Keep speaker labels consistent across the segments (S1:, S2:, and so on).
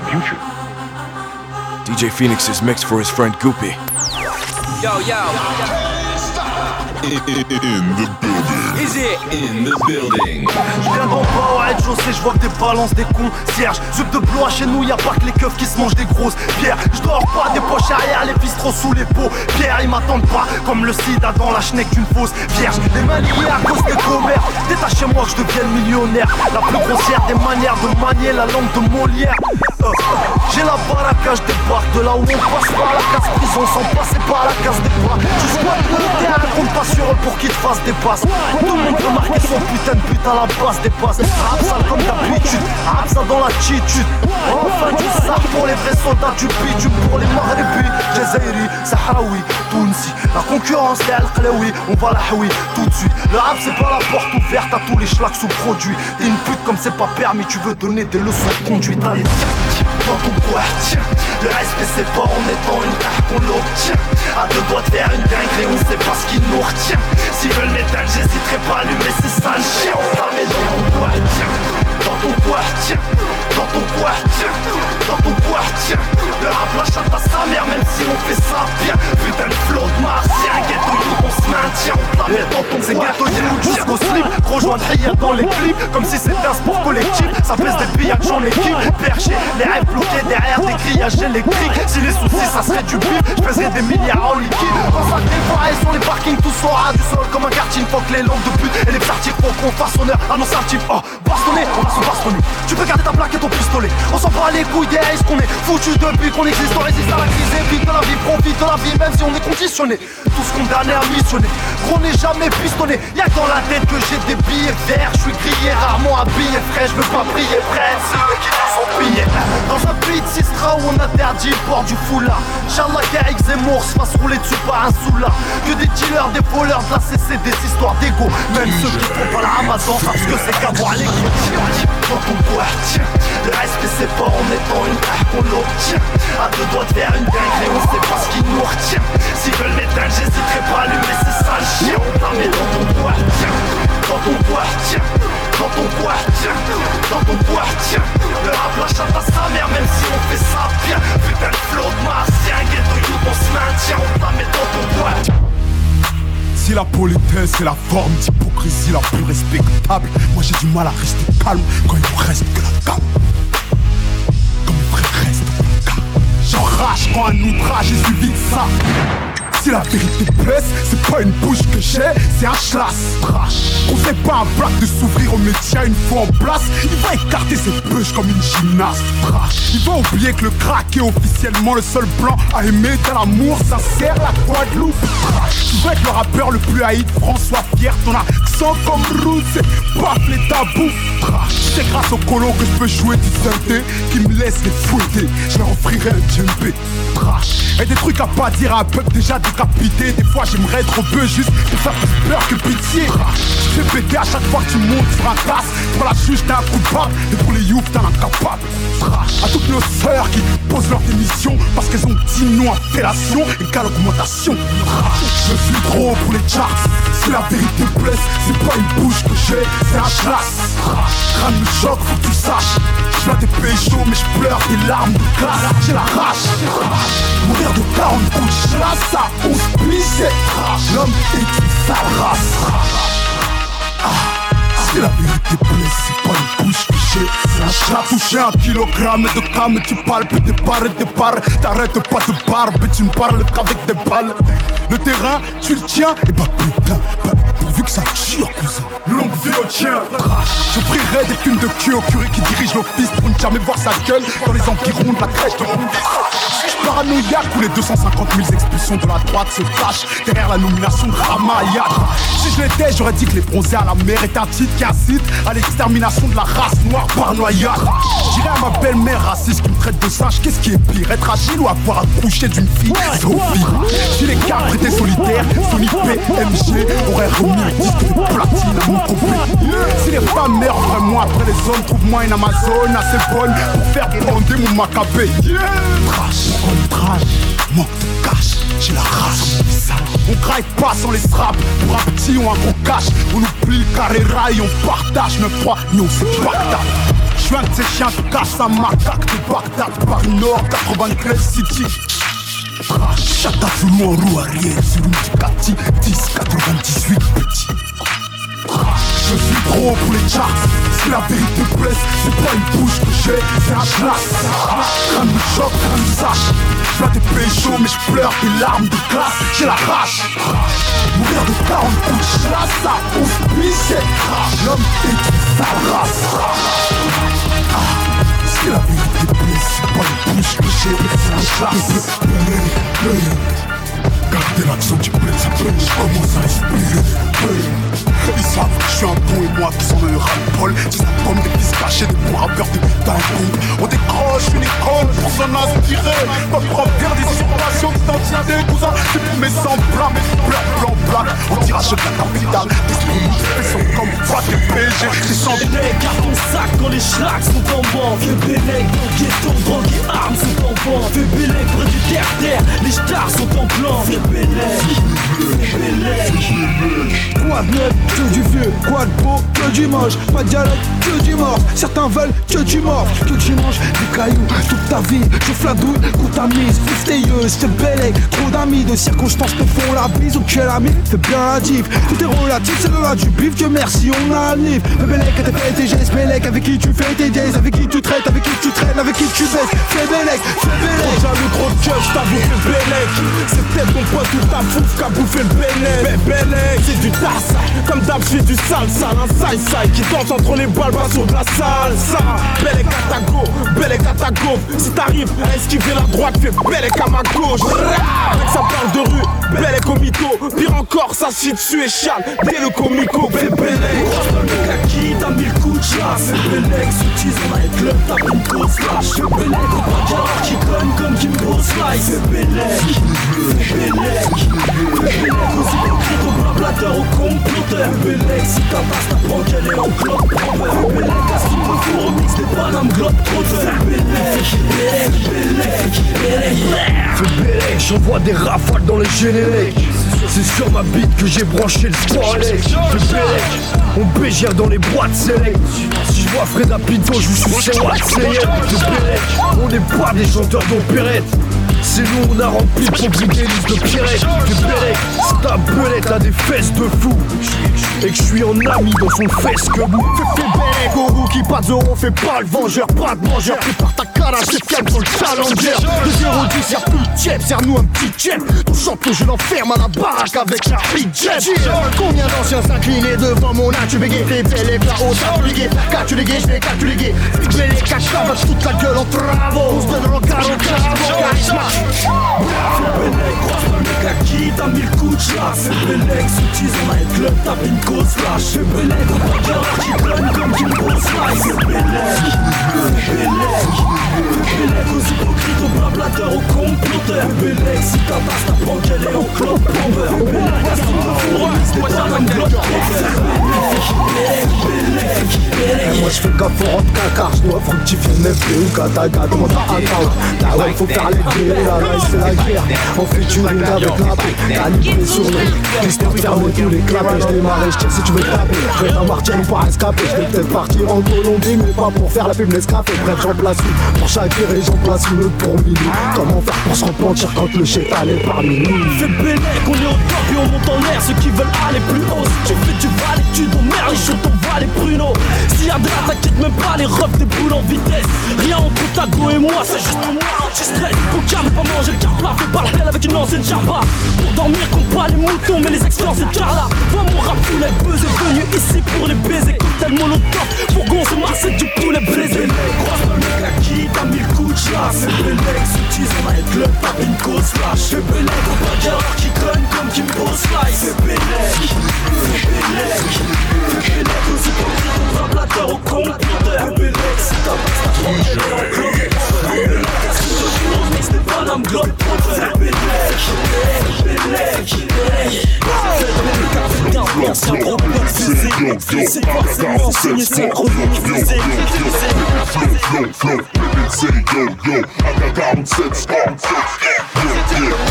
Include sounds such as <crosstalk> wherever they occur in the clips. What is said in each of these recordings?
S1: future.
S2: DJ Phoenix is mixed for his friend Goopy.
S3: Yo, yo.
S4: In, the building.
S3: Is it? In the building?
S5: Je viens d'en bas au rez-de-chaussée, je vois que des balances des concierges. Zup de blois chez nous, y'a pas que les keufs qui se mangent des grosses pierres. Je dors pas des poches arrière, les trop sous les peaux. Pierre, ils m'attendent pas, comme le sida dans la schneck d'une fausse vierge. Les mains liées à cause des commères. Détachez-moi que je devienne millionnaire. La plus grossière des manières de manier la langue de Molière. J'ai la baraka, je débarque de là où on passe par la case prison sans passer par la case des bras. Tu squattes le terrain, compte pas sur eux pour qu'ils te fassent des passes. Tout le monde peut marquer son putain de à la base des passes. Rap sale comme d'habitude, rap ça dans l'attitude. Enfin du sars pour les vrais soldats du bitume, pour les Maghrebi, Jazairi, Sahraoui, Tounsi. La concurrence, c'est Al-Qlaoui, on va la haoui tout de suite. Le rap c'est pas la porte ouverte à tous les schlags sous-produits. Une pute comme c'est pas permis, tu veux donner des leçons de conduite. Allez, ton tiens Le respect c'est pas en étant une carte qu'on l'obtient. À deux doigts de faire une dinguerie, on sait pas ce qui nous retient. S'ils veulent m'éteindre, j'hésiterai pas à allumer ces sales chiens. Ça met dans ton tiens Dans ton tiens Dans ton tiens Dans ton tiens Le rap la chatte à sa mère, même si on fait ça bien Putain de flot de martien, ghetto on se maintient On te la met dans ton C'est ghetto you jusqu'au slip Rejoindre hier dans les clips Comme si c'était un sport collectif Ça pèse des pillages en équipe Perché, les rêves bloqués derrière des grillages électriques Si les soucis ça serait du bif, je pèserais des milliards en liquide Quand ça dévoile sur les parkings tout sera du sol comme un quartier Faut que les langues de pute et les parties faut qu'on fasse nos un type Oh, bastonné, on a son Tu peux garder ta plaque et ton pistolet. On s'en bat les couilles des ce qu'on est foutu depuis qu'on existe. On résiste à la crise et vite de la vie, profite de la vie même si on est conditionné Tous condamnés à missionner, gros n'est jamais pistonné. Y'a dans la tête que j'ai des billets verts. Je suis grillé, rarement habillé frais, je veux pas briller près ceux qui nous ont pillés Dans un pays de Sistra où on interdit le port du foulard. Inch'Allah qu'Eric Zemmour se fasse rouler dessus par un soula. Que des dealers, des voleurs de la CC, des histoires d'ego. Même ceux qui font pas la Ramadan parce que c'est qu'avoir les Dans ton tiens Le respect c'est pas en étant une qu'on l'obtient À deux doigts de faire une dinguerie, on sait pas ce qui nous retient. S'ils veulent m'éteindre, j'hésiterai pas à allumer ces sales chiens On t'a mis dans ton tiens Dans ton tiens Dans ton tiens Dans ton tiens Le rap la à sa mère même si on fait ça bien Putain de flot de martien Ghetto you on se maintient On t'a mis dans ton boîte
S6: si la politesse est la forme d'hypocrisie la plus respectable, moi j'ai du mal à rester calme quand il me reste que la gamme. Comme mes frères restent. J'enrage quand un outrage est suivi de ça. Si la vérité blesse, c'est pas une bouche que j'ai, c'est un schlass. On fait pas un blague de s'ouvrir aux médias une fois en place. Il va écarter ses bûches comme une gymnaste. Il va oublier que le crack est officiellement le seul plan à aimer tel amour sincère la Guadeloupe. Tu veux être le rappeur le plus haï de France, sois fier, ton accent comme Roots, c'est paf les tabous. C'est grâce au colo que je peux jouer du synthé qui me laisse les fouetter. Je leur offrirai un djembé. Et des trucs à pas dire à un peuple déjà Des fois j'aimerais être peu juste pour faire plus peur que pitié. Je fais péter à chaque fois que tu montes sur un casse. Pour la juge t'es un coupable et pour les youths t'es incapable. À toutes nos sœurs qui posent leur démission parce qu'elles ont dit non à fellation et qu'à l'augmentation. Je suis trop pour les charts. Si la vérité blesse, c'est pas une bouche que j'ai, c'est un chasse. Crâne me choc, faut que tu saches. Je viens des péchos, mais je pleure des larmes de glace. J'ai la rage. Mourir de 40 coups de chasse à 11 pieds, L'homme est une sale race. Ah. Si la vérité blesse, c'est pas une bouche j'ai C'est un chat touché un kilogramme de cam Tu parles plus des barres et des T'arrêtes pas de barbe Tu ne parles qu'avec des balles Le terrain, tu le tiens Et bah putain, bah, que ça tire cousin. Longue vie au tien Je prierai des thunes de cul au curé qui dirige l'office Pour ne jamais voir sa gueule Dans les environs de la crèche de Je paranoïaque où les 250 000 expulsions de la droite se cachent Derrière la nomination de Ramayad Si je l'étais, j'aurais dit que les bronzés à la mer est un titre à l'extermination de la race noire par noyade. J'irai à ma belle-mère raciste qui me traite de singe, qu'est-ce qui est pire Être agile ou avoir accouché d'une fille Sophie Si les cadres étaient solitaires, Sony PMG aurait remis mon. Si les femmes meurent vraiment après les hommes, trouve-moi une Amazon assez bonne pour faire bander mon macabé. Trash, trash, de cash, j'ai la race. On graille pas sans les straps, pour un petit ou un gros cash. On oublie le carré rail, on partage, ne crois, nous c'est Bagdad. Je suis un de ces chiens qui casse un macaque de Bagdad, Paris Nord, 93 City. Chata sous en roue arrière sur une Ducati 10 98 petit. Je suis trop pour les charts. Si la vérité blesse, c'est pas une bouche que j'ai, c'est un glace Crâne de choc, crâne de sache Je des péchos mais je pleure des larmes de glace J'ai la rage. Mourir de 40 coups de chasse Ça ouf, cette L'homme est sa race ah, Si la vérité blesse, c'est pas une bouche que j'ai, c'est un glace Gardez l'action du bled, ça peut, je commence à respirer ils savent que je suis un bon et moi qui sont le ras-le-bol Des albums, des pistes cachées, des bons rappeurs, des putains de On décroche une icône pour s'en inspirer. Pas pour faire des usurpations d'identité Cousin, c'est pour mes semblants, mes blancs, blancs, blancs On tirage de la capitale, des ils sont comme toi, des PG Des sans
S7: garde ton sac quand les schlags sont en banc Vieux Bélec, dans le ghetto, drogue et armes sont en banc Vieux Bélec, près du terre-terre, les stars sont en plan. Vieux Bélec, Vieux Bélec. Quoi de neuf? Que du vieux, quoi de beau, que du moche, pas de dialogue, que du mort. Certains veulent que tu mords, que tu manges des cailloux toute ta vie. Je fladouille, coup ta mise, fifteilleuse, te bélec, trop d'amis, de circonstances te font la bise. Ou quel ami, fais bien la div. Tout est relatif, c'est le là du bif, que merci, on a un livre. Le bélec, t'es fait tes gestes, bélec, avec qui tu fais tes days, avec qui tu traites, avec qui tu traînes, avec qui tu baisses. Fais bélec, fais bélec.
S8: Jaloux, trop de t'as bouffé le bélec. C'est peut-être mon pote ou ta fouf qu'a bouffé le bélec. Bélec, c'est du tasse, comme d'hab, je du salsa, un side-side qui danse entre les balles, sur de la salsa. Belle et catago, belle et catago. Si t'arrives à esquiver la droite, fais belle et ma gauche. Avec ça parle de rue, belle et comito. Pire encore, ça chie dessus et chale dès le comico. Belle, belle.
S7: Qui t'as mis le coup de chasse. Les clubs, t'as une grosse comme hypocrites, au comploteur. Bellec, si ta passe, t'apprends qu'elle est en globe trotteur. Bellec, à ce qu'il faut remix des Panam globe trotteur. Bellec, Bellec, Bellec, Bellec. Bellec, j'envoie des rafales dans les génériques. C'est sur ma bite que j'ai branché le sport Bellec, on bégère dans les boîtes select. Si je vois Fred Pinto, je suis chez Watt, Bellec, on n'est pas des chanteurs d'opérette. C'est nous on a rempli pour briguer de Pierrette Que Bellec, c'est ta belette a des fesses de fou. Et que je suis en ami dans son fesse que vous Fais Bellec au rookie, pas de on fait pas le vengeur Pas de mangeur, prépare ta carage, c'est calme sur le challenger. De 0 10 y'a plus de tiep, serre-nous un petit tiep Ton champion je l'enferme à la baraque avec la jet. Combien d'anciens s'inclinaient devant mon âge Tu bégayes, fais Bellec là-haut, t'as ligué Car tu ligué, je vais car tu ligué Bellec, cache toute la gueule en travaux. On se donne le regard au T'as mis le coup de chasse Bellec, soutise en night club, t'as une cause dire qui donne comme Kimbo Slice Bellec, Bellec, Bellec aux hypocrites, aux blablateurs, aux si ta base t'apprend qu'elle est en faut remix des pas un Moi j'fais gaffe au rentre caca, j'dois fructifier mes ou demande à Akao Là ouais, faut faire les là là c'est la guerre. On fait une avec la paix Calibré sur le L'histoire ferme tous les clapets. Je démarre je si tu veux taper Je vais martyr ou pas escaper. Je vais peut-être partir en Colombie Mais pas pour faire la pub Nescafé. Bref j'en place une Pour chaque virée j'en place une autre pour minuit. Comment faire pour se repentir quand le chétal est parmi nous Fais Bélec on est au top et on monte en l'air Ceux qui veulent aller plus haut Si tu fais du valet tu merde Les choses va les pruneaux S'il y de la t'inquiète même pas Les refs des boules en vitesse. Rien entre ta go et moi C'est juste moi. Anti-stress Pour calme pas manger le carplat Fais pas belle avec une ancienne charba Pour dormir compte pas les moutons Mais les expériences c'est Carla Vois mon rap poulet buzz est venu ici pour les baiser. Cocktail molotov Pour goncer c'est du poulet braisé Croise mis le coup de chasse C'est Bélec, soutise on a club T'as une cause flash C'est on va dire qui conne comme Kimbo Slice C'est Bélec, c'est Bélec C'est Bélec aux hypocrites, aux blablateurs, aux comploteur Bélec, c'est ta base, ta Panam Globe C'est Bélec, Bélec, Bélec Ancien gros bloc fusé C'est forcément signé synchronisé
S4: yo, yo, I got 47 scores.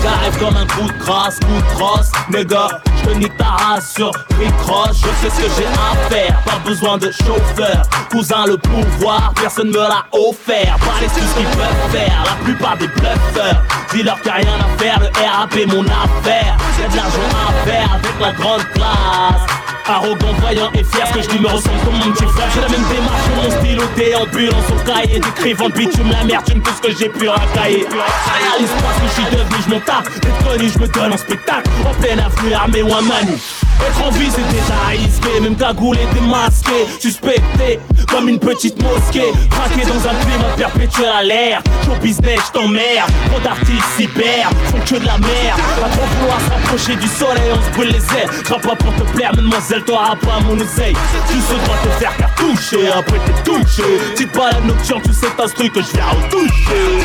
S9: J'arrive comme un coup de crasse, coup de crosse, nigga. Je nique ta race sur Cross, je sais ce que j'ai à faire. Pas besoin de chauffeur, cousin le pouvoir, personne me l'a offert. Pas les ce qu'ils peuvent faire, la plupart des Dis-leur qu'il a rien à faire, le RAP mon affaire. J'ai de l'argent à faire avec la grande classe. Arrogant, voyant et fier, ce que je dis me ressemble comme mon petit frère. J'ai la même démarche, mon stylo déambulant son cahier, décrivant le bitume, la merde, tu me tout ce que j'ai pu racailler. Réalise pas ce que je suis devenu, je m'en tape. D'être connu, je me donne en spectacle, en pleine avenue, armé ou un manu. Être en vie c'est déjà risqué, même cagoulé, démasqué, suspecté comme une petite mosquée, craqué dans un climat perpétuel à l'air. Show business, je t'emmerde, trop d'artistes hyper, font que de la merde. Pas trop vouloir s'approcher du soleil, on se brûle les ailes. Je pas pour te plaire, mademoiselle, t'auras pas mon oseille. Droit de te faire cartoucher, après t'es touché. Pas la nocturne, tu sais un truc que je viens retoucher.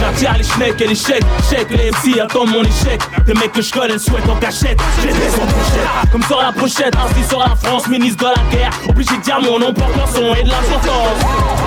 S9: J'attire les schnecks et les chèques, chèques, les MC attendent mon échec. Des mecs que je connais souhaitent en cachette, j'ai des en pochette. Comme sur la pochette, inscrit sur la France, ministre de la guerre. Obligé de dire mon nom pour son et de l'importance.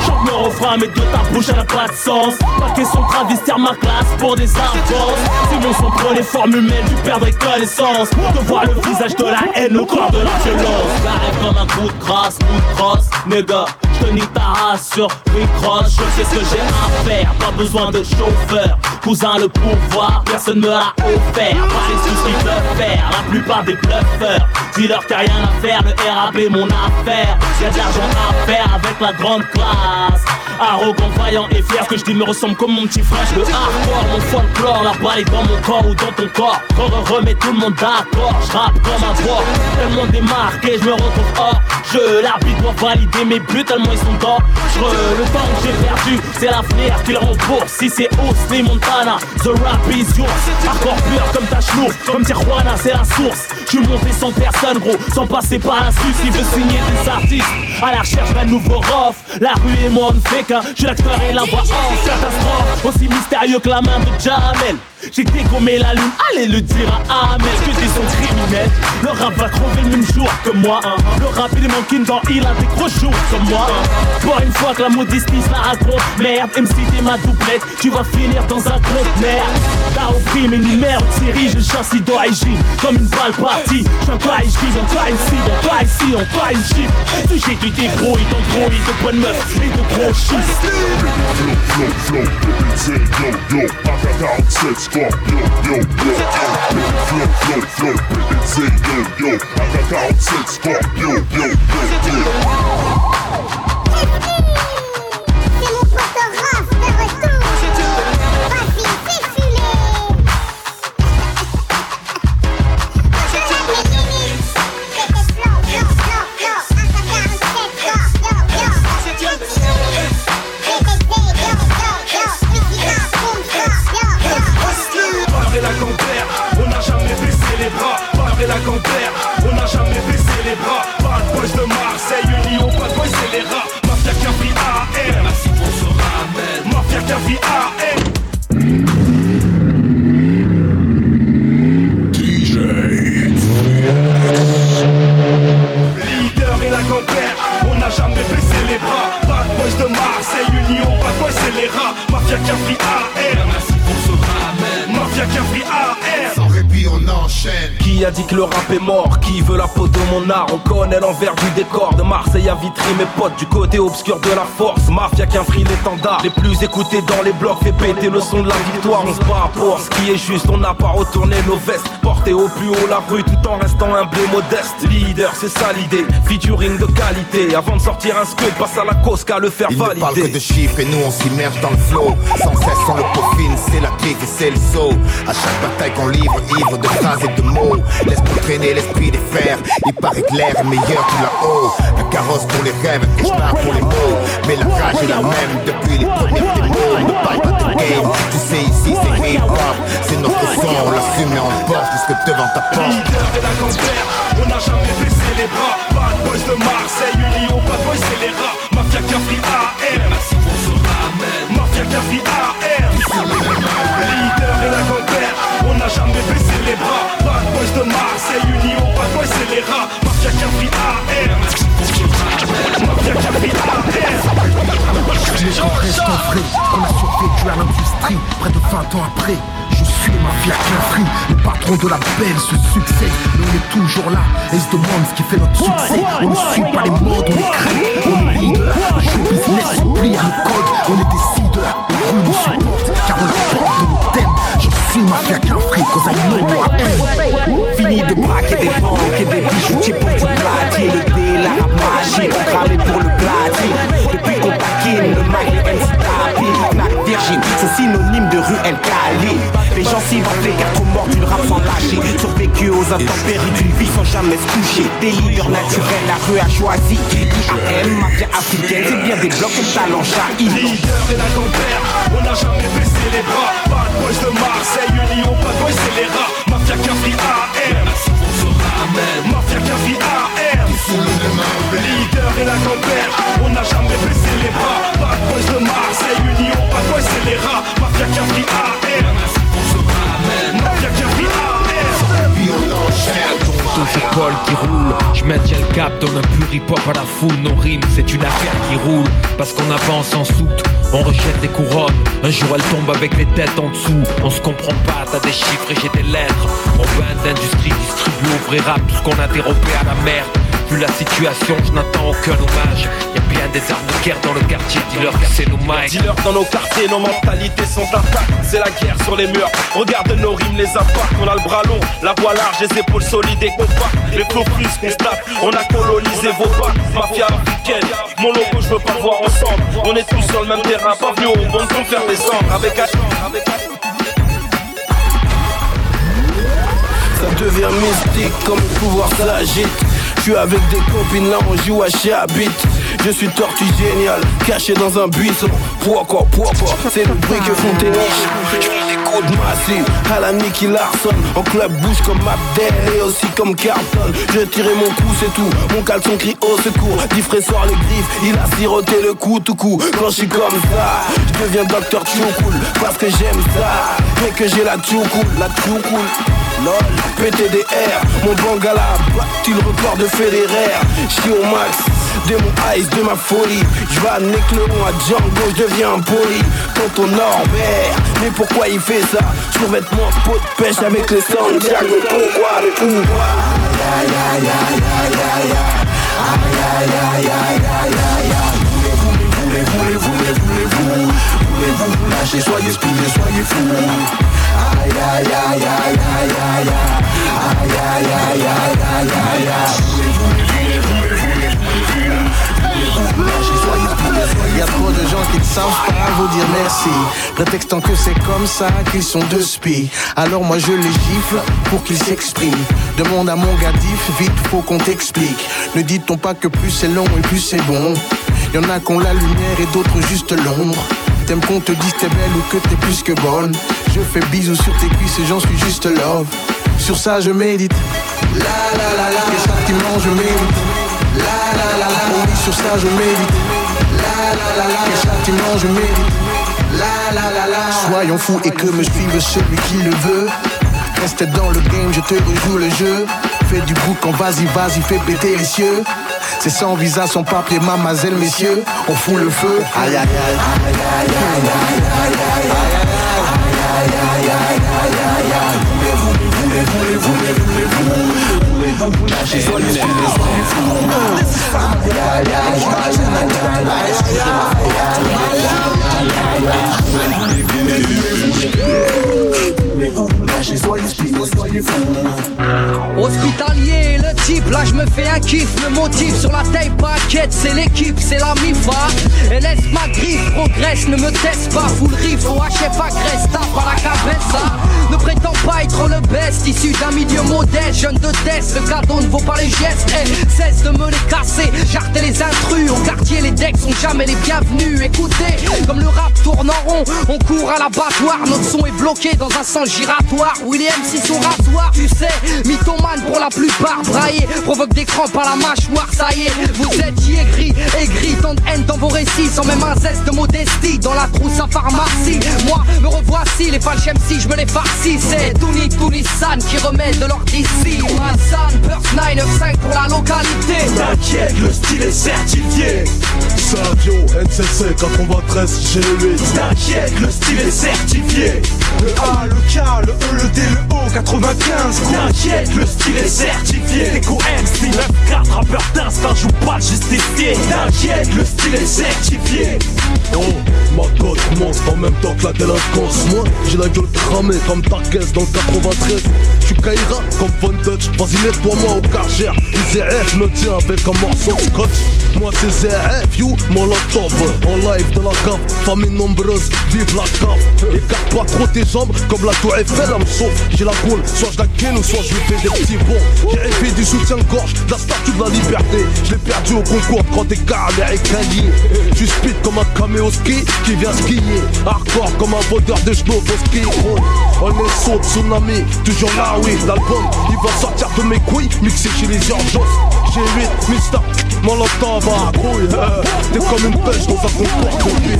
S9: Chante me refrain, mais de ta bouche, elle n'a pas de sens. Pas question de travestir ma classe pour des avances. Si mon son prend les formes humaines, tu perdrais connaissance. De voir le visage de la haine au corps de la violence. J'arrive comme un coup de crasse, coup de crosse, nigga. Je sur je sais ce que j'ai à faire. Pas besoin de chauffeur, cousin le pouvoir, personne me l'a offert. Les soucis qu'ils peuvent faire, la plupart des bluffeurs. Dis-leur qu'il rien à faire, le RAP mon affaire. Y'a de l'argent à faire avec la grande classe. Arrogant, vaillant et fier, que je dis me ressemble comme mon petit frère. Le hardcore, mon folklore, la balle est dans mon corps ou dans ton corps. Quand on remet tout le monde d'accord, je rappe comme un porc. Tellement démarqué, je me retrouve hors jeu. L'arbitre doit valider mes buts, tellement dans Le temps que j'ai perdu, c'est l'avenir qui le rembourse. Si c'est Osni Montana, the rap is yours. Hardcore pur comme ta chenour, comme Tijuana, c'est la source. Je suis monté sans personne, gros, sans passer par la suite. Il veut signer des artistes à la recherche d'un nouveau rof. La rue et moi, on ne fait qu'un. Je l'acteur et la voix en catastrophe. Aussi mystérieux que la main de Jamel. J'ai dégommé la lune, allez le dire à Amel Que des sons criminels Le rap va crever le même jour que moi hein. Le rap il est manqué dans il a des gros jours comme moi hein. Pour une fois que la modestie la raconte Merde, MC t'es ma doublette Tu vas finir dans un groupe merde T'as opprimé une merde série Je chasse d'origine comme une balle partie J'en pas ici, on pas ici, on pas ici, on pas ici J'ai du débrouille, d'embrouille, de bonnes meufs et de gros schistes
S4: Flow, flow, flow, yo, yo, six yo, yo, yo, flow, flow, flow, say yo, yo, I got out six, yo, yo, yo, yo.
S8: Vitry mes potes Du côté obscur de la force. Mafia qu'un frit l'étendard Les plus écoutés dans les blocs Fait péter le son de la victoire. On se bat pour ce qui est juste On n'a pas retourné nos vestes. Porter au plus haut la rue Tout en restant humble et modeste. Leader c'est ça l'idée. Featuring de qualité. Avant de sortir un scud Passe à la cause qu'à le faire valider
S10: Il ne parle que de chiffres et nous on s'immerge dans le flow. Sans cesse on le peaufine C'est la griffe et c'est le saut. À chaque bataille qu'on livre Ivre de phrases et de mots. Laisse-moi traîner l'esprit des frères Il paraît que l'air est meilleur que là-haut. La carrosse pour les rêves et je pour les mots. Mais la rage est la même depuis les premières démos Ne parle pas de game. Tu sais ici c'est hip-hop C'est notre son, on l'assume et on porte jusque devant ta porte.
S1: Leader de la campagne, on n'a jamais baissé les bras. Bad boys de Marseille, Union, bad boys c'est les rats. Mafia Cafri AM Merci pour ce ramen Mafia Cafri AM Leader de la campagne, on n'a jamais baissé les bras. Boys de Marseille, Union, bad boys c'est les rats. Mafia Capri AM Mafia Capri AM
S11: qu'on reste en vrai, qu'on a survécu à l'industrie, près de 20 ans après. Je suis ma mafia free, le patron de la belle se succède, mais on est toujours là, et se demande ce qui fait notre succès. On ne suit pas les modes, on les crée, on est leader. Le business s'oublie à nos codes, on est décideurs, on car on la porte. Je suis mafia free, cause I know what I am.
S12: Fini de braquer des banques et des bijoutiers pour du dé, la rap magique, cramé pour le platine Depuis qu'on taquine, le Virgin, c'est synonyme de rue El Cali Les gens s'y vont les quatre morts d'une rap sans lâcher. Survécu aux intempéries d'une vie sans jamais se coucher Délire naturel, la rue a choisi IAM, mafia africaine, c'est bien des blocs comme talent Shahid
S10: Leader et la compère, on n'a jamais baissé les bras. Bad boys de Marseille, Union, bad boys c'est les rats Mafia Cafri AM Mafia Cafri AM Leader et la compère, on n'a jamais baissé les bras Bad boys de Marseille, Union, bad boys c'est les rats Mafia Cafri AM Mafia Cafri AM
S13: Deux épaules qui roulent, je maintiens le cap, donne un pur hip-hop à la foule, nos rimes c'est une affaire qui roule, parce qu'on avance en soute, on rejette des couronnes, un jour elles tombent avec les têtes en dessous, on se comprend pas, t'as des chiffres et j'ai des lettres, on bain d'industrie distribue au vrai rap tout ce qu'on a dérobé à la merde, vu la situation je n'attends aucun hommage, y a bien des armes de guerre dans le quartier, dis-leur que c'est nos mics.
S1: Dis-leur dans nos quartiers, nos mentalités sont intactes. C'est la guerre sur les murs. Regarde nos rimes, les impacts. On a le bras long, la voix large, les épaules solides et compactes. Les flots plus constats. On a colonisé vos bacs. Mafia africaine. Mon logo, je veux pas voir ensemble. On est tous sur le même terrain. Pas venu au monde pour faire des cendres. Avec
S14: Ça devient mystique comme le pouvoir s'agite suis avec des copines là on joue à Chabit Je suis tortue génial, caché dans un buisson. Pourquoi, pourquoi, c'est le bruit que font tes niches Je massif à la Nicky Larson. En club bouge comme Abdel et aussi comme Carlton. J'ai tiré mon coup c'est tout, mon caleçon crie au secours. Diffré sort les griffes, il a siroté le coup tout coup Quand je suis comme ça, je deviens docteur cool Parce que j'aime ça, et que j'ai la cool, la cool Lol, PTDR, mon bangala battu le record de Federer J'suis au max de mon ice, de ma folie Je vais à Django, je deviens poli Tonton Norbert, mais pourquoi il fait ça Survêtement, pot de pêche avec les Santiago Pourquoi, mais pourquoi vous lâcher, soyez soyez
S15: y a trop de gens qui ne savent pas vous dire merci. Prétextant que c'est comme ça qu'ils sont deux spies Alors moi je les gifle pour qu'ils s'expriment. Demande à mon gadif, vite faut qu'on t'explique. Ne dit-on pas que plus c'est long et plus c'est bon? Y en a qui ont la lumière et d'autres juste l'ombre. T'aimes qu'on te dise t'es belle ou que t'es plus que bonne. Je fais bisous sur tes cuisses et j'en suis juste love Sur ça je médite La la la la je mérite La la la la Oh oui sur ça je médite La la la la je mérite La la la la Soyons fous et que me suive celui qui le veut Reste dans le game, je te rejoue le jeu Fais du boucan, vas-y, vas-y, fais péter les cieux C'est sans visa, sans papier, mademoiselle, messieurs On fout le feu Aïe aïe aïe aïe aïe aïe aïe aïe aïe aïe Yeah. Lâchez, soyez soyez.
S16: Hospitalier, le type, là je me fais un kiff. Le motif sur la taille paquette, c'est l'équipe, c'est la MIFA. Et laisse ma griffe, progresse, ne me teste pas. Full riff, au HF agresse, tape à la cabeça. Hein. Ne prétends pas être le best, issu d'un milieu modeste, jeune de test. Le cadeau ne vaut pas les gestes, et cesse de me les casser. J'artais les intrus, au quartier, les decks sont jamais les bienvenus. Écoutez, comme le rap tourne en rond, on court à l'abattoir. Notre son est bloqué dans un sang giratoire William si son rasoir, tu sais Mythomane pour la plupart, braillé Provoque des crampes à la mâchoire, ça y est Vous êtes aigri, aigri, tant de haine dans vos récits Sans même un zeste de modestie Dans la trousse à pharmacie Moi, me revoici, les falches MC, je me les farcis C'est Touni Tounissan qui remet de l'or d'ici Hassan, Burst 995 pour la localité.
S10: T'inquiète, le style est certifié.
S8: Savio, NCC 93 G8
S9: T'inquiète, le style est certifié Le A, le K, le E, le D, le O 95 T'inquiète, le style est certifié. Déco MC 9-4, rappeur d'instinct, joue pas le justicier T'inquiète, le style est certifié.
S8: Oh, ma cote monte en même temps que la délinquance. Moi, j'ai la gueule cramée comme ta caisse dans le 93 Tu cailleras comme Von Dutch, vas-y nettoie-moi au cargère. IZF me tient avec un morceau de scotch. Moi c'est ZF, you, mon laptop En live de la cave, famille nombreuse, vive la cave. Écarte pas trop tes comme la tour Eiffel, elle me J'ai la coule, soit je la ken ou soit je lui fais des petits bons. J'ai rêvé du soutien-gorge, de la statue de la liberté. Je l'ai perdu au concours quand t'es américain lié Tu speed comme un caméo ski qui vient skier. Hardcore comme un vendeur de genoux au ski On est saut tsunami, toujours là oui L'album il va sortir de mes couilles Mixé chez les urgences J'ai 8 Mister Molotov à couille euh, T'es comme une pêche dans un de vie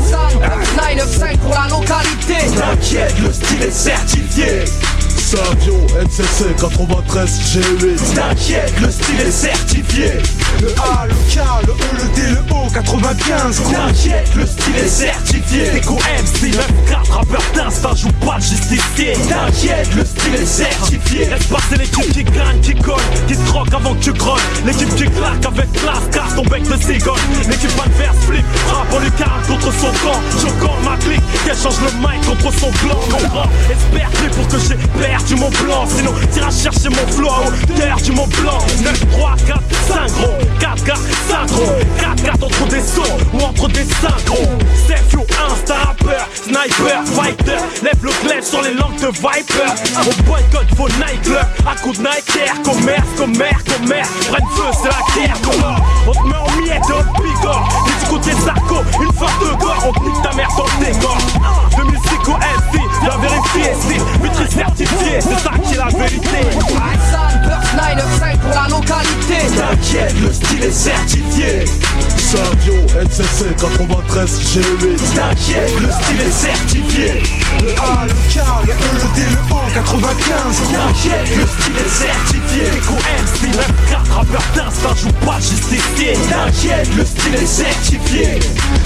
S16: 995 pour la localité.
S9: T'inquiète, le style est certifié
S8: Savio, NCC 93 G8
S9: T'inquiète, le style est certifié. Le A, le K, le E, le D, le O 95 T'inquiète, le style est certifié. Déco MC 9-4, rappeur d'instinct, joue pas le justicier T'inquiète, le style est certifié. Laisse passer l'équipe qui gagne, qui colle, qui troque avant que tu grognes L'équipe qui claque avec classe, casse ton bec de cigogne L'équipe adverse flip, frappe en lucarne contre son camp Choquant ma clique, qu'elle change le mic contre son clan Comprends, espère pour que j'ai perdu mon plan Sinon t'iras chercher mon flow à hauteur du Mont Blanc. 9, 3, 4, 5 gros. 4 4, 5 gros. 4 4 entre des sons ou entre des synchros Safe you insta rappeur, sniper, fighter. Lève le glaive sur les langues de Viper. On boycott vos nightclubs à coups de Nike Air Commerce, commerce, commerce. Prenne feu c'est la guerre On te met en miettes et on te pigore du côté Zarco, une fois de gore. On te nique ta mère dans le décor. 2006 au LC, la vérifier si. Maîtrise certifiée, c'est ça qui est la vérité.
S16: San Burst 995 pour la localité.
S9: T'inquiète, le style est certifié.
S8: Savio, NCC 93 G8
S9: T'inquiète, le style est certifié. Le A, le K, le E, le D, le O 95 T'inquiète, le style est certifié. MC 9-4, rappeur d'instinct, joue pas le justicier T'inquiète, le style est certifié.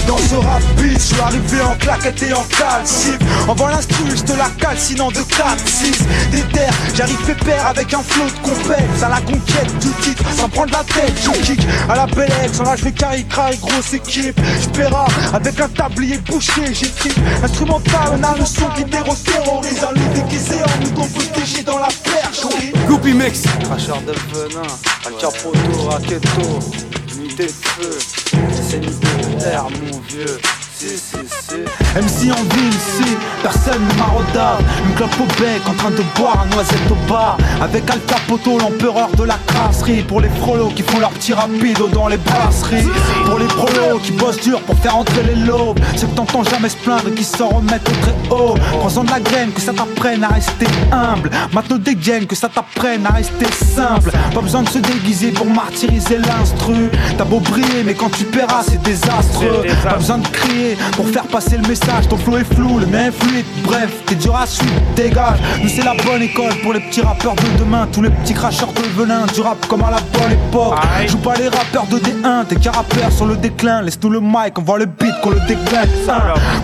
S7: Dans ce rap beat, je suis arrivé en claquette et en calcif. Envoie l'instru, je te la calcinant de 4-6 Des terres, j'arrive pépère avec un flot de compète À la conquête du titre, sans prendre la tête Je kick. À la belle ex, en vais carry cry, grosse équipe. J'paiera avec un tablier bouché, j'écris Instrumental, on a le son qui terrorise. Un lit déguisé en mouton protégé dans la perche
S17: Goopy Mix
S18: Cracheur de venin, Capoto, Raketo, unité de feu, c'est unité d'air mon vieux.
S7: MC en ville ici, personne ne m'arrodave Une clope au bec en train de boire un noisette au bar. Avec Al Capoto, l'empereur de la crasserie. Pour les frolos qui font leur petit rapido dans les brasseries. Pour les prolos qui bossent dur pour faire entrer les lobes. Ceux que t'entends jamais se plaindre et qui s'en remettent au très haut. Prends-en de la graine, que ça t'apprenne à rester humble. Maintenant dégaine, que ça t'apprenne à rester simple. Pas besoin de se déguiser pour martyriser l'instru. T'as beau briller mais quand tu paieras c'est désastreux. Pas besoin de crier pour faire passer le message. Ton flow est flou, le mien est fluide. Bref, t'es dur à suivre, dégage. Nous, c'est la bonne école pour les petits rappeurs de demain. Tous les petits cracheurs de venin, du rap comme à la bonne époque. Joue pas les rappeurs de D1, t'es qu'un rappeur sur le déclin. Laisse-nous le mic, on voit le beat qu'on le déclin.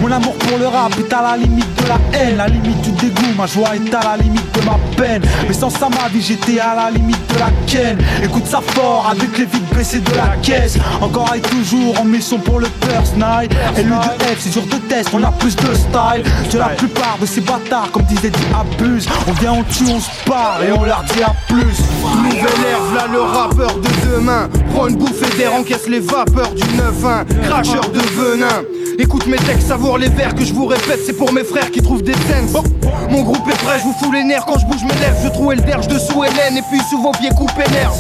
S7: Mon amour pour le rap est à la limite de la haine, la limite du dégoût. Ma joie est à la limite de ma peine. Mais sans ça, ma vie, j'étais à la limite de la ken. Écoute ça fort avec les vides baissées de la caisse. Encore et toujours en mission pour le first night. Et de F, c'est dur de test, on a plus de style que la plupart de ces bâtards, comme disait dit abuse. On vient, on tue, on se part et on leur dit à plus.
S17: Nouvelle ère, v'là le rappeur de demain. Prends une bouffée d'air, encaisse les vapeurs du 9-1. Cracheur de venin. Écoute mes textes, savoure les vers que je vous répète, c'est pour mes frères qui trouvent des scènes. Mon groupe est prêt, je vous fous les nerfs quand je bouge mes lèvres. Je trouve le derge dessous Hélène et puis sous vos pieds coupés nerfs.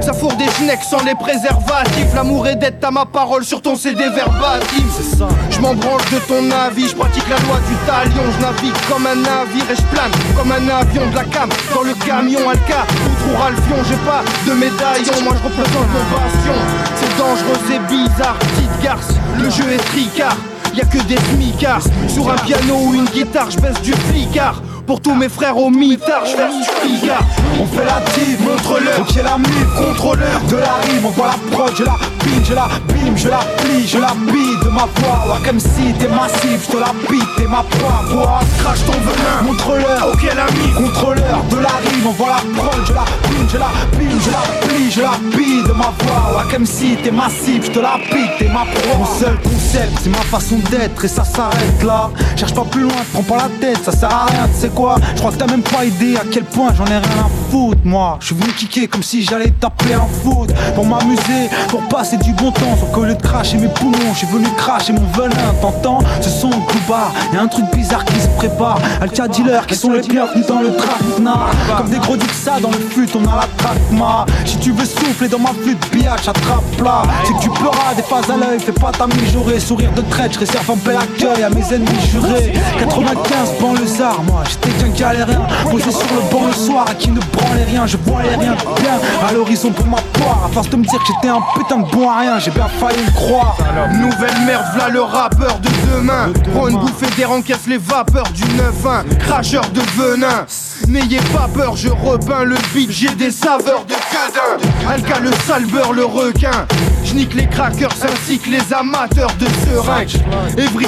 S17: Ça fourre des schnecks sans les préservatifs. L'amour est d'être à ma parole sur ton CD verbatim. C'est ça. Je m'en branche de ton avis, je pratique la loi du talion. Je navigue comme un navire et je plane comme un avion de la cam. Dans le camion Alca, outre ou Ralphion, j'ai pas de médaillon. Moi je représente mon passion. C'est dangereux et bizarre, petite garce. Le jeu est tricard. Y'a que des smicards Sur un piano ou une guitare, je baisse du flicard Pour tous mes frères au mitard, je flicard
S7: On fait la dive,
S17: montre-leur
S7: Ok la mif,
S17: contrôleur
S7: de la rime, on voit la prod, j'ai la bim, je la bim, je la plie, je la bille de ma voix. Ouais, comme si t'es massif, je te la bite, t'es ma proie. Voix,
S17: Crache ton venin
S7: Contrôleur,
S17: Ok l'ami
S7: contrôleur de la rime, on voit la prod, je la bim, je la bim, je la plie, je la bille de ma voix. Ouais, comme si t'es massif, je te la bite, t'es ma proie. Mon seul concept, c'est ma façon d'être et ça s'arrête là. Cherche pas plus loin, prends pas la tête, ça sert à rien, sais quoi. Je crois que t'as même pas idée à quel point j'en ai rien à foutre, moi. Je suis venu kicker comme si j'allais taper un foot. Pour m'amuser, pour passer du bon temps, sauf qu'au lieu de cracher mes poumons, je suis venu cracher mon venin. T'entends Ce son Cuba, y'a un truc bizarre qui se prépare. Altia dealers qui sont les bienvenus dans le traquenard. Comme des gros ça dans le fut, on a la tracma. Si tu veux souffler dans ma flûte, biatch, attrape là. C'est que tu pleuras des phases à l'œil, fais pas ta mijaurée. Sourire de traite, je réserve un bel accueil à mes ennemis jurés. 95 banlieusards, moi j'étais galérien. Posé sur le banc le soir, à qui ne branlait rien, je voyais rien de bien. À l'horizon pour ma poire, à force de me dire que j'étais un putain de bon à rien, j'ai bien failli le croire.
S17: Nouvelle merde, v'là le rappeur de demain. Prends une bouffée d'air, encaisse les vapeurs du 9-1. Cracheur de venin. N'ayez pas peur, je repeins le beat, j'ai des saveurs de cadin. Alka le salbeur, le requin. Je nique les crackers ainsi que les amateurs de seringues.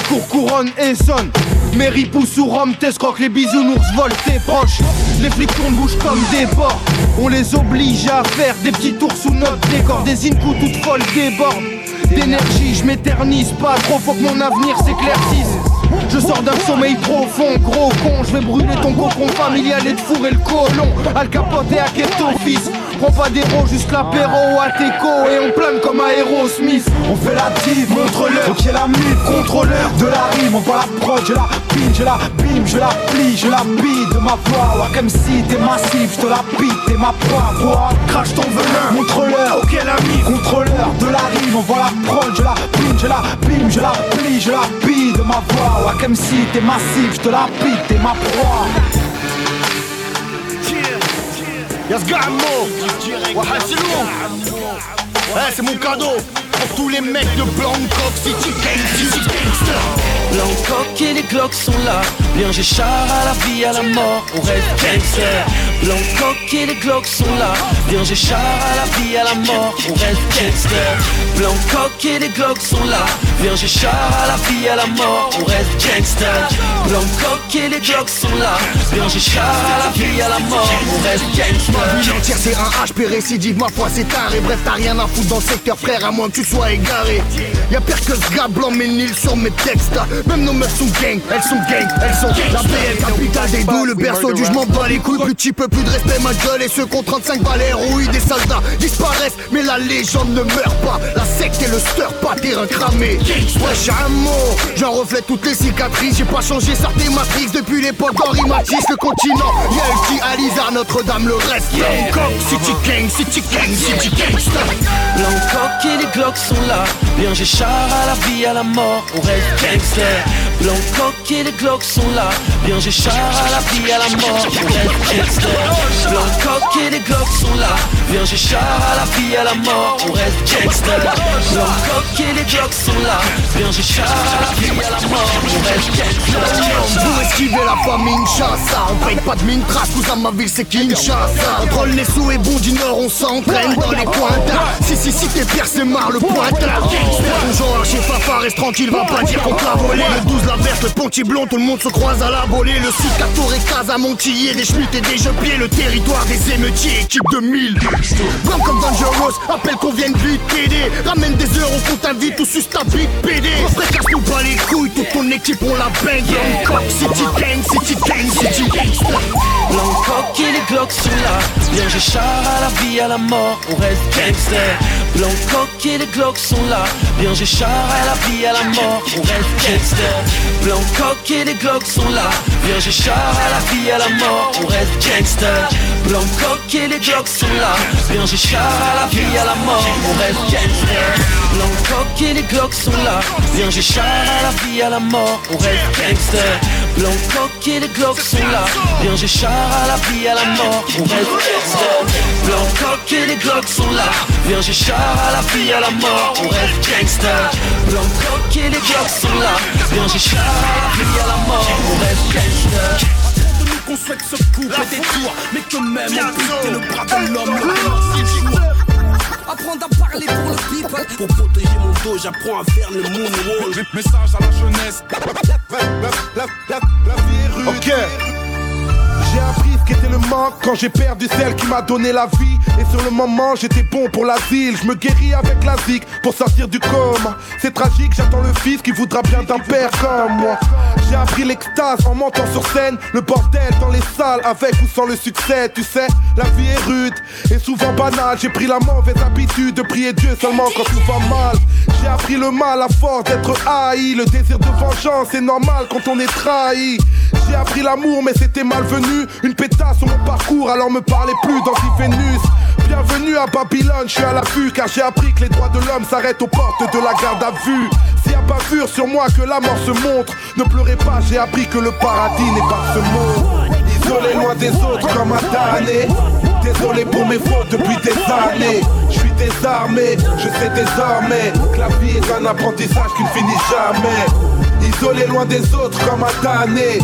S17: Court couronne et sonne. Mary pousse ou Rome, t'escroque, les bisounours volent tes proches. Les flics tournent bouche comme des porcs. On les oblige à faire des petits tours sous notre décor. Des incous toutes folles débordent. D'énergie, je m'éternise pas trop, faut que mon avenir s'éclaircisse. Je sors d'un sommeil profond, gros con, je vais brûler ton cocon familial et te fourrer le colon. Al Capote et ton fils. Prends pas d'héros, juste l'apéro à Teco et on plane comme Aerosmith.
S7: On fait la dive,
S17: Montre-leur.
S7: Ok la mute,
S17: Contrôleur.
S7: de la rime, on voit la prod, je la pine, je la bim, je la plie, je la bille de ma voix. Comme si t'es massif, je te la bite, t'es ma voix.
S17: Crache ton venin.
S7: Montre-leur,
S17: Ok l'ami.
S7: contrôleur de la rime, on voit la prod, je la pine, je la bim, je la plie, je la bille de ma voix. Comme si t'es massif, je te la bite, t'es ma proie.
S15: Yasgamo Wahasilu Eh c'est mon cadeau pour tous les mecs de Bangkok City Gang City Gangster.
S19: Blancoc et les Glocks sont là. Bien j'ai char à la vie, à la mort, on reste gangster. Blancoc et les Glocks sont là. Bien j'ai char à la vie, à la mort, on reste gangster. Blancoc et les Glocks sont là. Bien j'ai char à la vie, à la mort, on reste gangster. Blancoc et les Glocks sont là. Bien j'ai char à la vie, à la mort, on reste
S15: Ma
S19: gangster.
S15: vie entière c'est un HP récidive, ma foi c'est taré Bref t'as rien à foutre dans le secteur frère à moins que tu sois égaré Y'a pire que ce gars blanc mais nil sur mes textes Même nos meufs sont gang, elles sont gang, elles sont La BL capitale des doux, le berceau du je m'en bats les couilles Plus petit peu plus de respect ma gueule et ceux qu'on 35 balais rouillent Des soldats disparaissent mais la légende ne meurt pas La secte et le stir pas terrain cramé. Ouais j'ai un mot, j'en reflète toutes les cicatrices J'ai pas changé sortez Matrix depuis l'époque d'Henri Matisse Le continent, y'a le petit Alizar, Notre-Dame, le reste. Bangkok, City Gang, City Gang, City Gangster
S19: Blancoc et les Glocks sont là. Bien j'ai char à la vie, à la mort, on reste gangster. Blancoc et les Glocks sont là. Bien j'ai char à la vie, à la mort, on reste gangster. Blancoc et les Glocks sont là. Bien j'ai char à la vie, à la mort, on reste gangster. Blancoc et les Glocks sont là. Bien j'ai char à la vie, à la mort, on reste gangster.
S15: Vous esquivez la famine, chassa On paye pas de mine trace, cousin ma ville c'est Kinshasa Contrôle les sous et bon du nord, on s'entraîne dans les pointards Si si si t'es pire c'est marre le pointard Bonjour chez Fafa, reste tranquille, va pas dire qu'on t'a volé Le 12 la verte, le ponty blond, tout le monde se croise à la volée Le sud, Tour et Casa, Montillier, des schmitt et des jeux pieds Le territoire des émeutiers, équipe de 1000 Blanc comme Dangerous, appelle qu'on vienne vite t'aider Ramène des euros qu'on t'invite ou sus ta bite PD Frère casse-nous pas les couilles, toute ton équipe on la bang Bangkok, City Gang, City Gang, City Gangster
S19: Blancoc et les Glocks sont là. Bien j'ai char à la vie, à la mort, on reste gangster. Blancoc et les Glocks sont là. Bien j'ai char à la vie, à la mort, on reste gangster. Blancoc et les Glocks sont là. Bien j'ai char à la vie, à la mort, on reste gangster. Blancoc et les Glocks sont là. Bien j'ai char à la vie, à la mort, on reste gangster. Blancoc et les Glocks sont là. Bien j'ai char à la vie, à la mort, on reste gangster. Blancoc et les Glocks sont là. Bien j'ai char à la vie, à la mort, on reste gangster. Et les Glocks sont là. Bien j'ai char à la vie, à la mort, on reste gangster. Blancoc et les Glocks sont là. Bien j'ai char à la vie, à la mort, on reste gangster.
S20: de nous qu'on souhaite se couper des tours Mais que même on bute le bras de l'homme le plus
S16: Apprendre à parler pour le people.
S14: Pour protéger mon dos, j'apprends à faire le moonwall.
S20: Message à la jeunesse.
S17: La, vie est rude. J'ai appris ce qu'était le manque quand j'ai perdu celle qui m'a donné la vie. Et sur le moment, j'étais bon pour l'asile. Je me guéris avec la zik pour sortir du coma. C'est tragique, j'attends le fils qui voudra bien d'un père comme moi. J'ai appris l'extase en montant sur scène. Le bordel dans les salles, avec ou sans le succès. Tu sais, la vie est rude et souvent banale. J'ai pris la mauvaise habitude de prier Dieu seulement quand tout va mal. J'ai appris le mal à force d'être haï. Le désir de vengeance est normal quand on est trahi. J'ai appris l'amour, mais c'était malvenu. Une pétasse sur mon parcours, alors me parlez plus d'anti-Vénus. Bienvenue à Babylone, je suis à l'affût car j'ai appris que les droits de l'homme s'arrêtent aux portes de la garde à vue. S'il y a pas sur moi que la mort se montre, ne pleurez pas, j'ai appris que le paradis n'est pas ce monde. Isolé loin des autres comme un damné. Désolé pour mes fautes depuis des années. Je suis désarmé, je sais désormais que la vie est un apprentissage qui ne finit jamais. Isolé loin des autres comme un damné.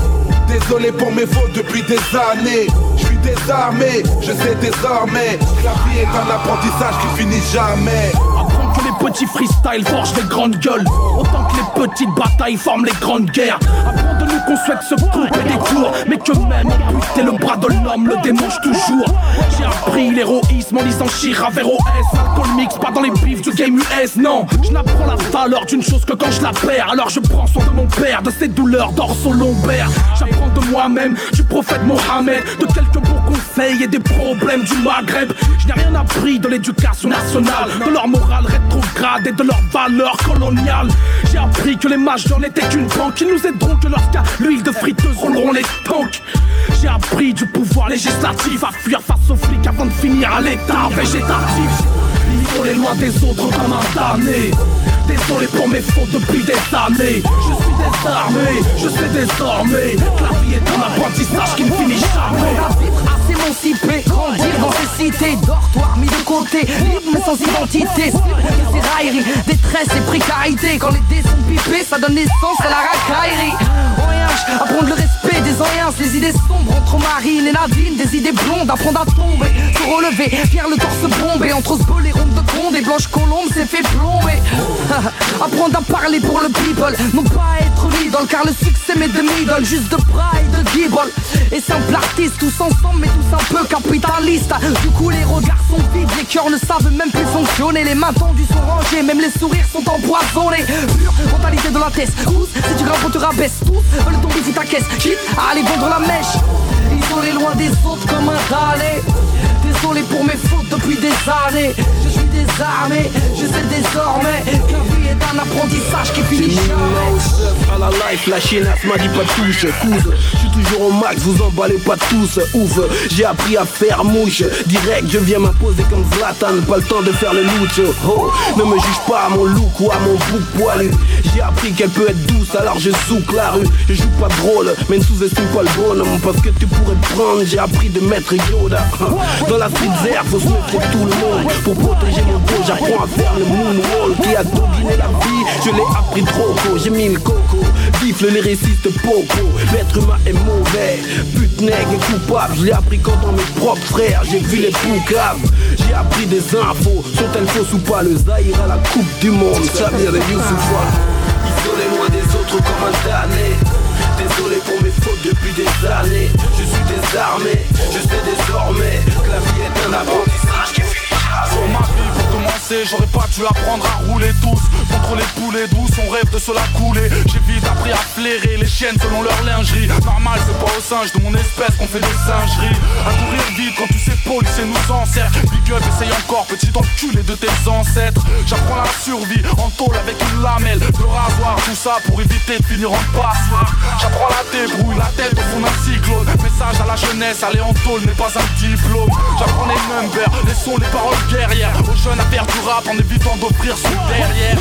S17: Désolé pour mes fautes depuis des années. Je suis désarmé, je sais désormais que la vie est un apprentissage qui finit jamais.
S21: Apprendre que les petits freestyles forgent les grandes gueules. Autant que les petites batailles forment les grandes guerres. De qu'on souhaite se couper des tours. Mais que même amputer le bras de l'homme le démange toujours. J'ai appris l'héroïsme en lisant Shira vers OS. Alcool mix, pas dans les bifs du game US. Non, je n'apprends la valeur d'une chose que quand je la perds. Alors je prends soin de mon père, de ses douleurs dorsaux lombaires. J'apprends de moi-même, du prophète Mohammed, de quelques bons conseils et des problèmes du Maghreb. Je n'ai rien appris de l'éducation nationale, de leur morale rétrograde et de leurs valeurs coloniales. J'ai appris que les majors n'étaient qu'une banque, ils nous aideront que lorsqu'à l'huile de friteuse rouleront les tanks. J'ai appris du pouvoir législatif à fuir face aux flics avant de finir à l'état végétatif. Isolé loin des autres comme un damné. Désolé pour mes fautes depuis des années. Je suis désarmé, je sais désormais la vie est un apprentissage qui ne finit jamais.
S16: Grandir dans ces cités, dortoirs mis de côté, libre mais sans identité. Ces railleries, détresse et précarité. Quand les dés sont pipés, ça donne naissance à la racaillerie. Apprendre le respect des anciens, les idées sombres entre Marine et Nadine, des idées blondes, apprendre à tomber, se relever, faire le torse bombé entre ce et rondes de conde et blanche colombe s'est fait plomber. <laughs> apprendre à parler pour le people, non pas être car le succès m'est de middle, juste de bras et de gibble. Et simple artiste, tous ensemble, mais tous un peu capitalistes. Du coup, les regards sont vides, les cœurs ne savent même plus fonctionner, les mains tendues sont rangées, même les sourires sont empoisonnés. Pure mentalité de la tête, tous, si tu grimpes, te rabaisse, tous veulent tomber sous ta caisse, quitte à aller vendre la mèche. Isolé loin des autres comme un dalé. Désolé pour mes fautes depuis des années. Je suis désarmé, je sais désormais que la vie est un apprentissage qui finit jamais.
S14: à la life, la chiennasse m'a dit pas de touche, coude Je suis toujours au max, vous emballez pas tous, ouf. J'ai appris à faire mouche, direct je viens m'imposer comme Zlatan Pas le temps de faire le loot, oh. Ne me juge pas à mon look ou à mon bouc poilu. J'ai appris qu'elle peut être douce, alors je souk la rue. Je joue pas drôle, mais ne sous-estime pas le bonhomme Parce que tu pourrais te prendre, j'ai appris de mettre Yoda Dans la zère, faut se méfier de tout le monde Pour protéger mon dos, j'apprends à faire le moonwall Qui a dominé la vie, je l'ai appris trop tôt. J'ai mis le coco, bifle les récistes poco. L'être humain est mauvais, pute nègre et coupable. Je l'ai appris quand dans mes propres frères, j'ai vu les poucaves J'ai appris des infos, sont-elles fausses ou pas? Le Zahir à la coupe du monde, Samir et Youssoufa Isolé loin des autres comme un damné depuis des années. Je suis désarmé, je sais désormais Que la vie est un apprentissage. Qui
S20: j'aurais pas dû apprendre à rouler tous. Contre les poulets douces, on rêve de se la couler. J'ai vite appris à flairer les chiennes selon leur lingerie. Normal, c'est pas au singe de mon espèce qu'on fait des singeries. À courir vite quand tu sais policier nous encercle Big up, essaye encore, petit enculé de tes ancêtres. J'apprends la survie en tôle avec une lamelle. Le rasoir, tout ça pour éviter de finir en passeur J'apprends la débrouille, la tête au fond d'un cyclone. Message à la jeunesse, aller en tôle n'est pas un diplôme. J'apprends les numbers, les sons, les paroles guerrières. Aux jeunes à faire du rap en évitant d'offrir son derrière.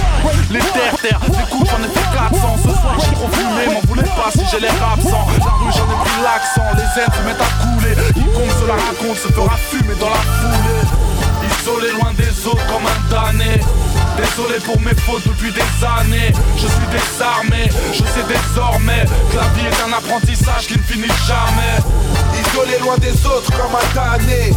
S20: Les terres-terres, écoute j'en ai fait 400 Ce soir j'ai trop fumé, m'en voulez pas si j'ai l'air absent. La rue j'en ai pris l'accent, les aides se mettent à couler. Quiconque se la raconte se fera fumer dans la foulée. Isolé loin des autres comme un damné Désolé pour mes fautes depuis des années. Je suis désarmé, je sais désormais Que la vie est un apprentissage qui ne finit jamais.
S17: Isolé loin des autres comme un damné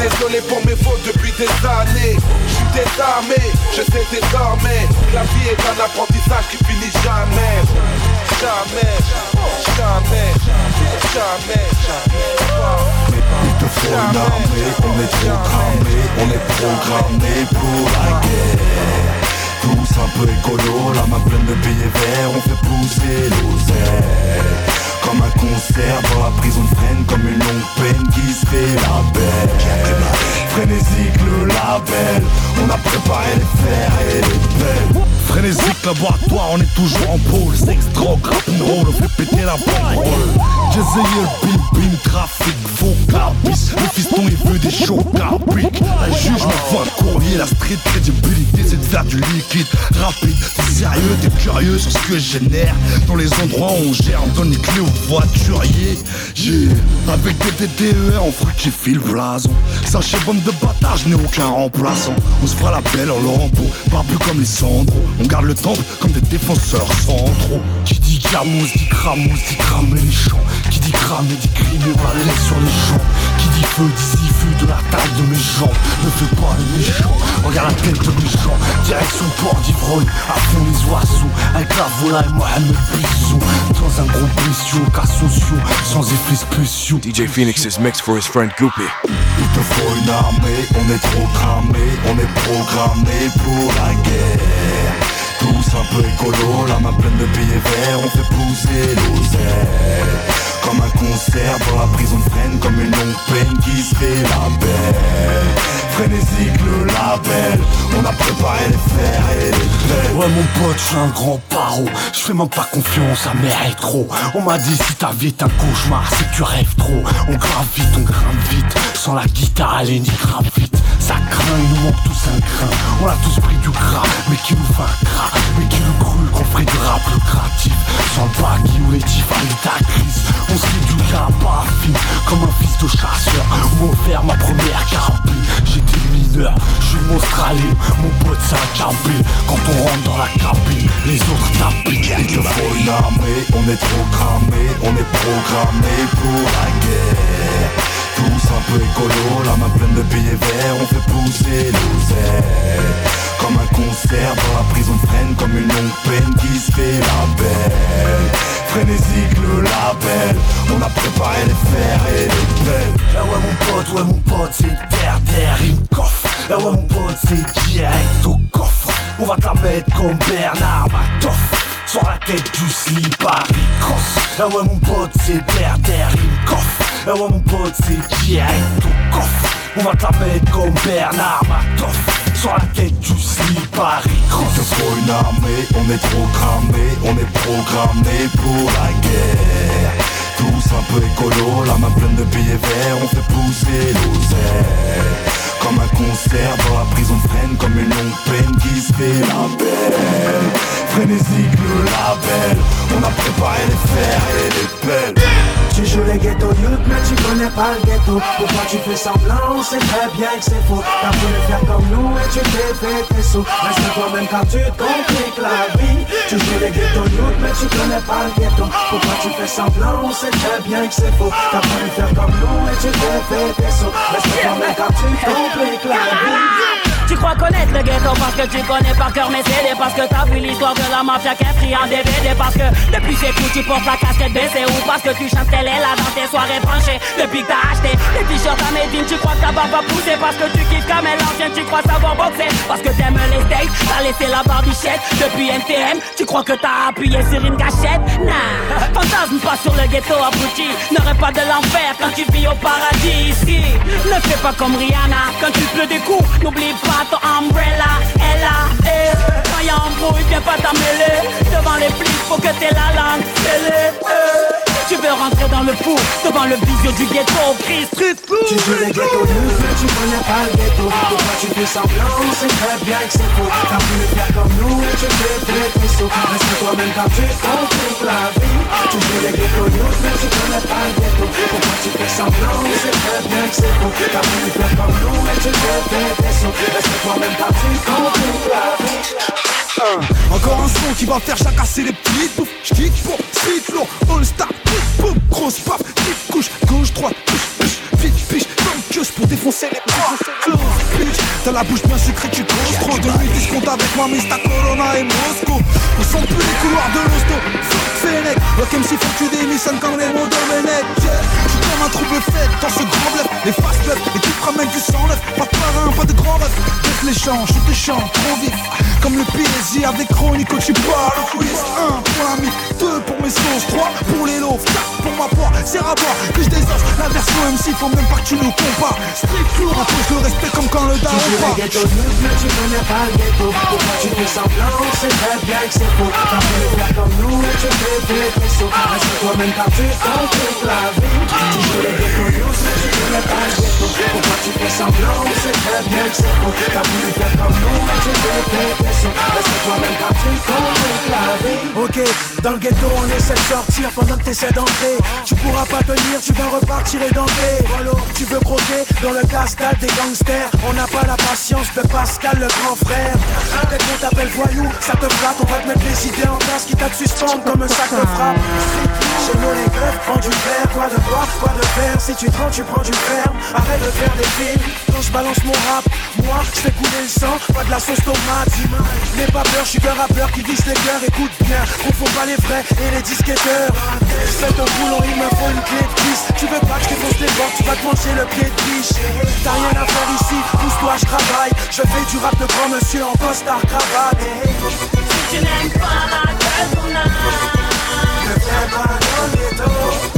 S17: Désolé pour mes fautes depuis des années. Je suis
S22: désarmé, je sais désormais que la vie est un apprentissage qui finit jamais. Jamais, jamais, jamais, jamais.
S23: Programmé, on est programmé pour la guerre. Tous un peu écolo, la main pleine de billets verts, on fait pousser l'oseille. Comme un concert dans la prison de freine Comme une longue peine qui se fait la belle. Frénésique le label On a préparé les fers et les belles. Frénésique laboratoire, on est toujours en pôle. Sex, drogue, rap roll, on fait péter la banderole J'ai le bim bim, trafic, faux cabis Le fiston il veut des chocs capiques Un juge m'envoie un courrier, la street crédibilité c'est de faire du liquide. Rapide T'es sérieux, t'es curieux sur ce que je génère. Dans les endroits où on gère, on donne les clés aux voituriers J'ai avec des DTER on fructifie le blason. Sachez bande de bâtards, je n'ai aucun remplaçant. On se fera la belle en Laurent barbu comme les cendres. On garde le temple comme des défenseurs centraux. Qui dit gamousse, dit cramousse, dit cramer les champs dit cramer, dit crimer, balai sur les champs Qui dit feu, dit feu de la taille de mes jambes Ne fais pas les méchants, regarde la tête de mes gens. Direction port d'ivrogne, à fond les oiseaux. Avec la volaille, Mohamed Bisou Dans un gros bestiaux, cas sociaux, sans effets spéciaux.
S2: DJ Phoenix's mix for his friend Goopy.
S23: Il te faut une armée, on est trop cramé, on est programmé pour la guerre. Tous un peu écolo, la main pleine de billets verts, on fait pousser l'oseille. Comme un concert dans la prison de freine Comme une longue peine qui se belle. Frénésique le label On a préparé les fers et les
S5: Ouais mon pote, je suis un grand paro Je fais même pas confiance à mes trop On m'a dit si ta vie est un cauchemar C'est que tu rêves trop. On grave vite, on grimpe vite Sans la guitare, allez ni grave vite Ça craint, il nous manque tous un grain. On a tous pris du gras, mais qui nous fait un gras Ma première carabine. J'étais mineur, je suis australien Mon pote c'est un cabine Quand on rentre dans la cabine, les autres tapent
S23: Il te faut une armée, on est trop cramé On est programmé pour la guerre. Tous un peu écolo, la main pleine de billets verts On fait pousser l'oseille comme un concert dans la prison freine Comme une longue peine qui se fait la belle. Frénésique le label On a préparé les fers et les belles
S5: Ah ouais mon pote, ouais mon pote c'est terre, terre, une coffre. Ah ouais mon pote c'est direct au coffre. On va te la mettre comme Bernard Matoff. Sur la tête du slip Cross. Ah ouais mon pote c'est terre, terre, une coffre. Ah ouais mon pote c'est direct au coffre. On va te la mettre comme Bernard Matoff sur la tête du Paris.
S23: Il te faut une armée, on est trop cramé, on est programmé pour la guerre. Tous un peu écolo, la main pleine de billets verts, on fait pousser l'oseille Comme un concert dans la prison freine, comme une longue peine qui se fait la belle. Frénésique le label, on a préparé les fers et les pelles.
S24: Tu joues les ghetto youth mais tu connais pas le ghetto. Pourquoi tu fais semblant, on sait très bien que c'est faux. T'as voulu faire comme nous et tu t'es fait tes sous Reste toi-même quand tu compliques la vie. Tu joues les ghetto youth mais tu connais pas le ghetto. Pourquoi tu fais semblant, on sait très bien que c'est faux. T'as voulu faire comme nous et tu t'es fait tes sous Reste toi-même quand tu te compliques la vie
S25: tu crois connaître le ghetto parce que tu connais par cœur mes CD Parce que t'as vu l'histoire de la mafia qui est pris en DVD Parce que depuis c'est tout tu portes la casquette baissée Ou parce que tu chantes telle là dans tes soirées branchées Depuis que t'as acheté les t-shirts à Medine Tu crois que ta barbe va pousser parce que tu kiffes comme Tu crois savoir boxer parce que t'aimes les steaks T'as laissé la barbichette depuis NTM Tu crois que t'as appuyé sur une gâchette? Nah, fantasme pas sur le ghetto abouti N'aurait pas de l'enfer quand tu vis au paradis ici. Ne fais pas comme Rihanna quand tu pleures des coups N'oublie pas ton umbrella, Ella, eh Quand y'a embrouille, viens pas t'amêler. Devant les flics, faut que t'aies la langue scellée, eh tu veux rentrer dans le fou devant le visio du ghetto, Chris Street
S24: Tu joues les ghetto news, mais tu connais pas le ghetto. Pourquoi tu fais semblant, on sait très bien que c'est faux. T'as voulu faire comme nous et tu fais tes sauts Reste toi-même quand tu la vie. Tu joues les ghetto news, mais tu connais pas le ghetto. Pourquoi tu fais semblant, on sait très bien que c'est faux. T'as voulu faire comme nous et tu fais tes sauts Reste toi-même quand tu la vie
S23: encore un son qui va faire jacasser les petites bouffes. J'kick pour speed flow, all star, boum grosse paf, petite couche, gauche, droite, pitch, pitch, dans le pour défoncer les bras. Bitch, t'as la bouche bien sucrée, tu crois
S7: avec ma Mista Corona et Moscou. Où sont plus les couloirs de l'hosto. Fennec, Rock MC faut que tu démissionnes comme les mots Je suis comme un trouble fait dans ce grand bluff. Les fast clubs, l'équipe ramène du sang neuf. Pas de parrain, pas de grand rêve Laisse les champs, je te chante trop vite. Comme le PSG avec Chronico, tu parles au quiz. 1 pour l'ami, 2 pour mes sauces. 3 pour les loaves, 4 pour ma poire. C'est à boire que je désosse La version MC, faut même pas que tu nous compares. Street lourd, impose le respect comme quand le daron
S24: Tu
S7: part
S24: le ghetto mais tu connais pas le ghetto. Pourquoi tu fais semblant, on sait très bien que c'est faux. T'as voulu faire comme nous et tu fais des vaisseaux Reste toi-même car tu compliques la vie Tu joues le ghetto news, mais tu connais pas le ghetto Pourquoi tu fais semblant, sait très bien que c'est faux T'as voulu faire comme nous et tu fais des vaisseaux Reste toi-même car tu compliques la vie Ok, dans le ghetto on essaie de sortir pendant que t'essaies d'entrer. Tu pourras pas tenir, tu vas repartir et Voilà, tu veux croquer dans le cascade des gangsters. On n'a pas la patience de Pascal le grand frère. Dès qu'on t'appelle voyou, ça te flatte On va te mettre les idées en place qui t'a suspendre comme un sac de frappe. Chez nous les greufs, prends du fer, quoi de bois, quoi de Si tu prends, tu prends du ferme. Arrête de faire des films. Quand je balance mon rap, moi je fais couler le sang. Pas de la sauce tomate N'aie pas peur, je suis qu'un rappeur qui vise les cœurs Écoute bien, confond pas les vrais et les disquetteurs. Fais ton boulot, il me faut une clé de cuisse Tu veux pas que je défonce les bords, tu vas te manger le pied de biche. T'as rien à faire ici, pousse-toi, je travaille. Je fais du rap de grand monsieur en costard cravate.
S25: Si tu n'aimes pas la gueule qu'on a
S24: Ne viens pas dans le ghetto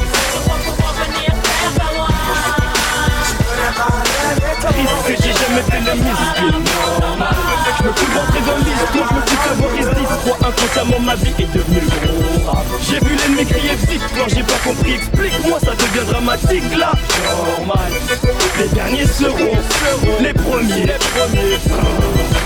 S14: j'ai jamais fait musique normal Je me suis rentré dans l'histoire, je me suis favorisé Crois inconsciemment ma vie est devenue J'ai vu l'ennemi crier victoire, j'ai pas compris Explique-moi, ça devient dramatique là Normal Les derniers seront les premiers Les premiers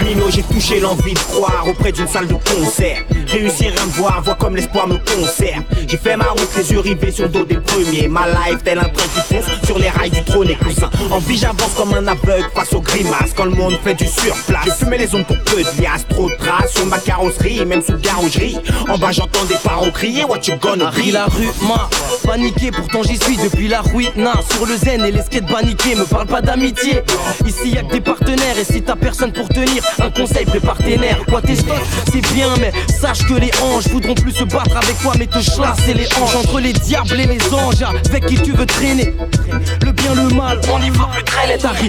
S12: Mino, j'ai touché l'envie de croire auprès d'une salle de concert. Réussir à me voir, voir comme l'espoir me conserve. J'ai fait ma route, les yeux rivés sur le dos des premiers. Ma life, tel un train qui fonce sur les rails du trône et coussin. En vie, j'avance comme un aveugle face aux grimaces. Quand le monde fait du surplace, je fumais les ondes pour peu de liasses. Trop de traces sur ma carrosserie, même sous garougerie. En bas, j'entends des parents crier What you gonna be?
S26: la rue, ma paniqué, pourtant j'y suis depuis la ruina Sur le zen et les skates paniqués, me parle pas d'amitié Ici y'a que des partenaires et si t'as personne pour tenir Un conseil, prépare tes nerfs, quoi tes stocks, c'est bien Mais sache que les anges voudront plus se battre avec toi Mais te chlasser les hanches entre les diables et les anges Avec qui tu veux traîner Le bien, le mal, on y va plus Harry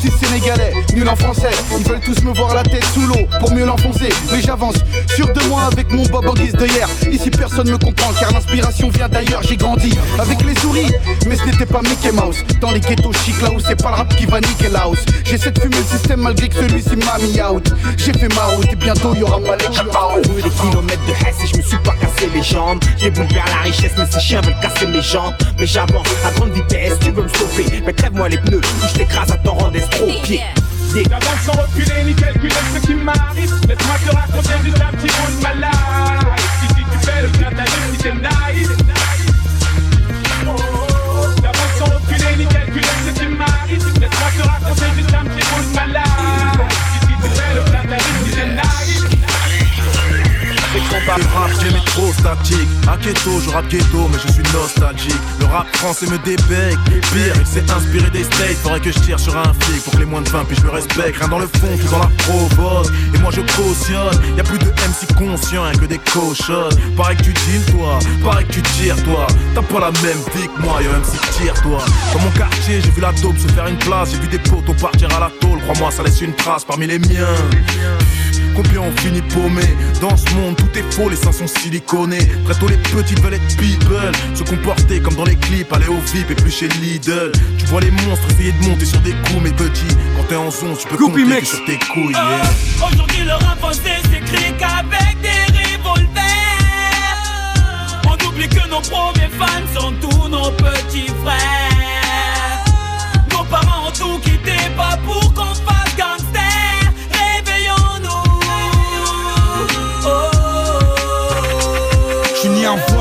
S17: suis sénégalais, nul en français. Ils veulent tous me voir la tête sous l'eau pour mieux l'enfoncer. Mais j'avance, sûr de moi avec mon bob en guise de hier. Ici personne me comprend car l'inspiration vient d'ailleurs. J'ai grandi avec les souris, mais ce n'était pas Mickey Mouse. Dans les ghettos chic là où c'est pas le rap qui va niquer la house. J'essaie de fumer le système malgré que celui-ci m'a mis out. J'ai fait ma route et bientôt y aura Malek qui out.
S12: Des kilomètres de Hesse et je me suis pas cassé les jambes. J'ai vers la richesse, mais ces chiens veulent casser mes jambes. Mais j'avance à grande vitesse, tu veux me stopper. Mais crève-moi les pneus, ou je t'écrase à torrent d'estropié.
S27: J'avance sans reculer ni calculer ce qui m'arrive. Laisse-moi te raconter juste un petit bout de ma life. Ici tu fais le plein d'allure si t'es nice J'avance sans reculer ni calculer ce qui m'arrive. Laisse-moi te raconter juste un petit bout de ma life
S8: Qu'on parle rap, trop statique. À keto, je rappe ghetto, mais je suis nostalgique. Le rap français me débecque. Pire, il s'est inspiré des States. Faudrait que je tire sur un flic pour que les moins de 20 puis je me respecte. Rien dans le fond, tout dans la provoque. Et moi je cautionne. Y a plus de MC conscients hein, que des cochonnes. Pareil que tu deals, toi. Pareil que tu tires, toi. T'as pas la même vie que moi, yo MC tire, toi. Dans mon quartier, j'ai vu la dope se faire une place. J'ai vu des potos partir à la tôle. Crois-moi, ça laisse une trace parmi les miens. Combien on finit paumé. Dans ce monde tout est faux, les seins sont siliconés. Très tôt les petites veulent être people. Se comporter comme dans les clips, aller au VIP et plus chez Lidl. Tu vois les monstres essayer de monter sur des coups mes petits Quand t'es en zone tu peux compter que sur tes couilles yeah.
S25: Aujourd'hui le rap français s'écrit qu'avec des revolvers. On oublie que nos premiers fans sont tous nos petits frères. Nos parents ont tout quitté pas pour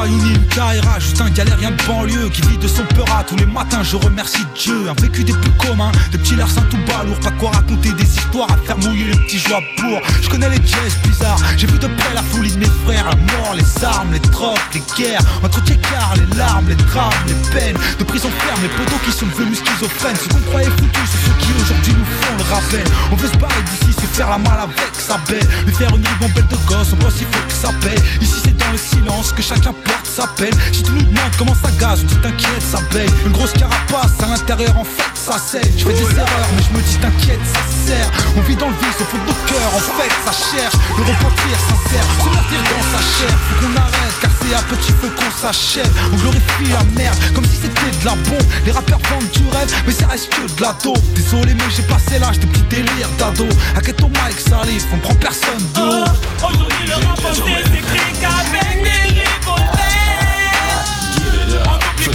S25: Réveillons-nous oh.
S7: Un galérien de banlieue qui vit de son peur à tous les matins. Je remercie Dieu, un vécu des plus communs, des petits larcins tout balourds, pas quoi raconter des histoires à faire mouiller les petits joies pour. Je connais les jazz bizarres, j'ai vu de près la folie de mes frères, la mort, les armes, les drogues, les guerres, entre car les larmes, les drames, les peines, de prison ferme, les poteaux qui sont devenus schizophrènes. Ce qu'on croyait foutu, c'est ceux qui aujourd'hui nous font le rappel. On veut se barrer d'ici, se faire la malle avec sa belle, lui faire une ribambelle de gosse, on pense il faut que ça paie. Ici c'est dans le silence que chacun porte sa peine. Si tu nous comment ça gaze, tu t'inquiètes, ça paye. Une grosse carapace à l'intérieur en fait ça saigne. Je fais des erreurs, mais je me dis t'inquiète, ça sert. On vit dans le vice, au fond de nos cœurs, en fait ça cherche le repentir sincère, se mentir dans sa chair. Faut qu'on arrête, car c'est à petit feu qu'on s'achève. On glorifie la merde comme si c'était de la bombe. Les rappeurs vendent du rêve, mais ça reste que de la dope. Désolé, mais j'ai passé l'âge de petits délires d'ado. Quel ton mic salif, on prend personne de
S25: oh, Aujourd'hui, le rap s'écrit qu'avec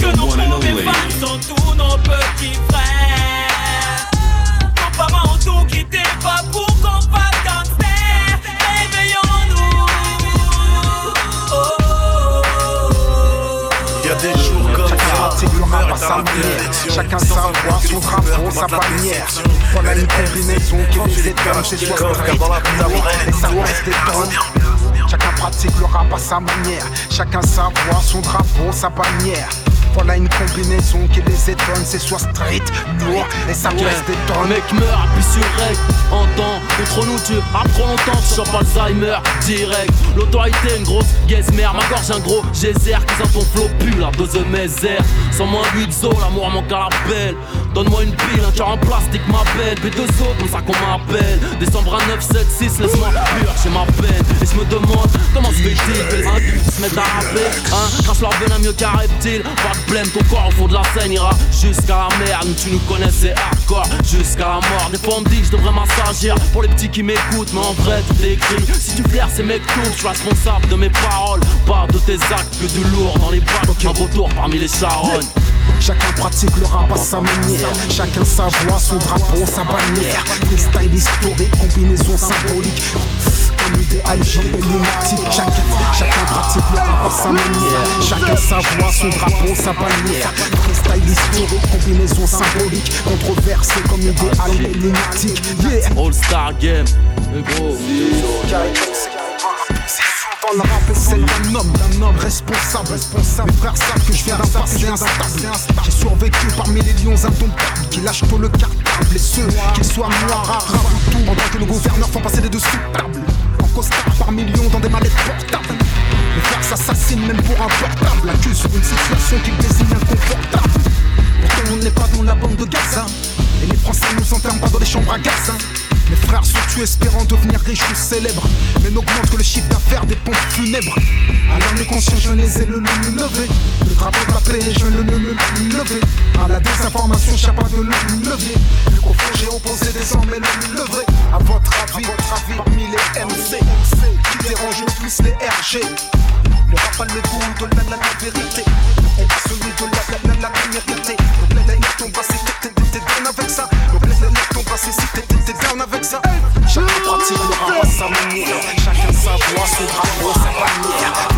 S25: que nos fans sont tous nos petits frères. Nos parents ont tout quitté, pas pour qu'on fasse gangster. Réveillons-nous.
S11: Y'a des jours comme ça, l'humeur à sa manière. Chacun sa voix, son drapeau, sa bannière. Voilà une combinaison qui nous étonne, c'est soit et ça reste étonne. Chacun pratique le rap à sa manière. Chacun sa voix, son drapeau, sa bannière. Voilà une combinaison qui les étonne, c'est soit street, lourd et ça
S24: Ouais.
S11: reste étonne.
S24: Mec meurt, appuie sur rec, entend Contre nous tu as trop longtemps, tu chopes Alzheimer Direct, l'autorité une grosse mère Ma gorge un gros geyser qui sent ton flow pue La dose de mes airs, sans moins 8 zo L'amour manque à la belle Donne-moi une pile, un cœur en plastique m'appelle B2O, comme ça qu'on m'appelle. Décembre à 9, 7, 6, laisse-moi pur, j'ai ma peine. Et je me demande comment se fait-il que les adultes se mettent à rapper Hein, crache leur venin mieux qu'un reptile Pas de blême, ton corps au fond de la scène ira jusqu'à la merde. Tu nous connais, c'est hardcore, jusqu'à la mort. Des fois on me dit que je devrais m'assagir Pour les petits qui m'écoutent, mais en vrai tout est écrit Si tu flaires ces mecs tout, je suis responsable de mes paroles Pas de tes actes, que du lourd dans les bacs Un retour parmi les charognes
S11: Chacun pratique le rap à sa manière. Chacun sa voix, son drapeau, sa bannière. Freestyle historique, combinaison symbolique. Comme et lunatique. Chacun, chacun pratique le rap à sa manière. Chacun sa voix, son drapeau, sa bannière. Freestyle historique, combinaison symbolique. Controversé comme idéal et lunatique. Yeah.
S24: All Star Game, gros
S11: Dans le rap est celle d'un homme, d'un homme responsable, responsable. Mes frères savent que je viens d'un passé instable. J'ai survécu parmi les lions indomptables qui lâchent tôt le cartable. Et ceux, qu'ils soient noirs, arabes ou tout, pendant que nos gouverneurs font passer des dessous de table. En costard par millions dans des mallettes portables. Mes frères s'assassinent même pour un portable. Accusent une situation qu'ils désignent inconfortable. Pourtant on n'est pas dans la bande de Gaza. Et les Français nous enferment pas dans les chambres à gaz. Mes frères sont tués espérant devenir riches ou célèbres Mais n'augmente que le chiffre d'affaires des pompes funèbres. Alors les conscients je les ai le le levé Le drapeau de la paix je le le le levé À la désinformation de le levier. Le confort j'ai opposé des hommes et le levré. À votre avis, parmi les MC Qui dérange le plus les RG Le rap a le goût de la, la, la vérité. Et pas celui de la, la, la, la vérité. Donc là, là, là, ton t'es down avec ça. Donc là, là, là, ton bras c'est si t'es down avec ça. Chacun pratique le rap à sa manière. Chacun sa voix, son drapeau, sa bannière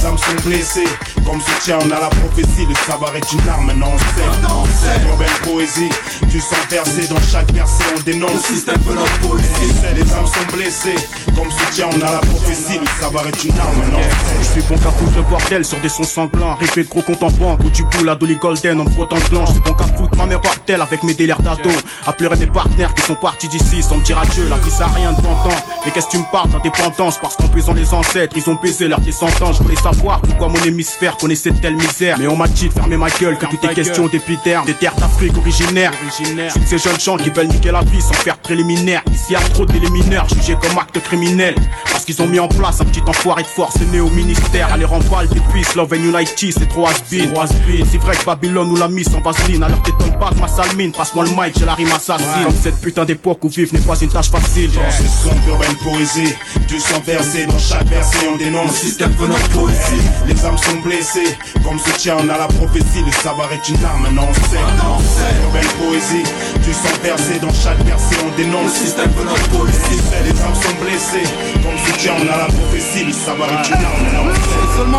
S28: les âmes sont blessées. Comme soutien, on a la prophétie, le savoir est une arme, maintenant on sait. Urbaine poésie, du sang versé dans chaque verset, on dénonce. Le système veut notre poésie. Les âmes sont blessées. Comme soutien, on a la prophétie, le savoir est une arme, maintenant on
S29: Je suis bon qu'à foutre le bordel sur des sons sanglants. Répète gros contemporain, où tu poules la Dolly Golden en frottant de blanche. C'est bon qu'à foutre ma mère par terre avec mes délires d'ado. À pleurer des partenaires qui sont partis d'ici sans me dire adieu. La vie ça a rien de tentant. Mais qu'est-ce que tu me parles d'indépendance? Parce qu'en pesant les ancêtres, ils ont baisé leur descendance. Je voulais savoir pourquoi mon hémisphère connaissait telle misère. Mais on m'a dit de fermer ma gueule, que tout est question d'épiderme. Des terres d'Afrique originaires. Toutes ces jeunes gens qui veulent niquer la vie sans faire préliminaire. Ici y a trop d'éliminaires jugés comme actes criminels. Parce qu'ils ont mis en place un petit enfoiré de force né au ministère. Allez remballe des puces, Love and Unity, c'est trop has-been. C'est vrai que Babylone nous l'a mis sans vaseline. Alors t'étonnes pas que ma salmine, passe-moi le mic, j'ai la rime assassine. Comme cette putain d'époque où vivre n'est pas une tâche facile.
S28: Dans ce son poésie, du sang versé dans chaque verset, on dénonce. Le système notre poésie. Les âmes sont blessées. Comme soutien, on a la prophétie, le savoir est une arme, maintenant on sait. Urbaine poésie, du sang versé dans chaque verset, on dénonce. Le système veut notre poésie. Les âmes sont blessées. Comme soutien, on a la prophétie, le savoir est une arme.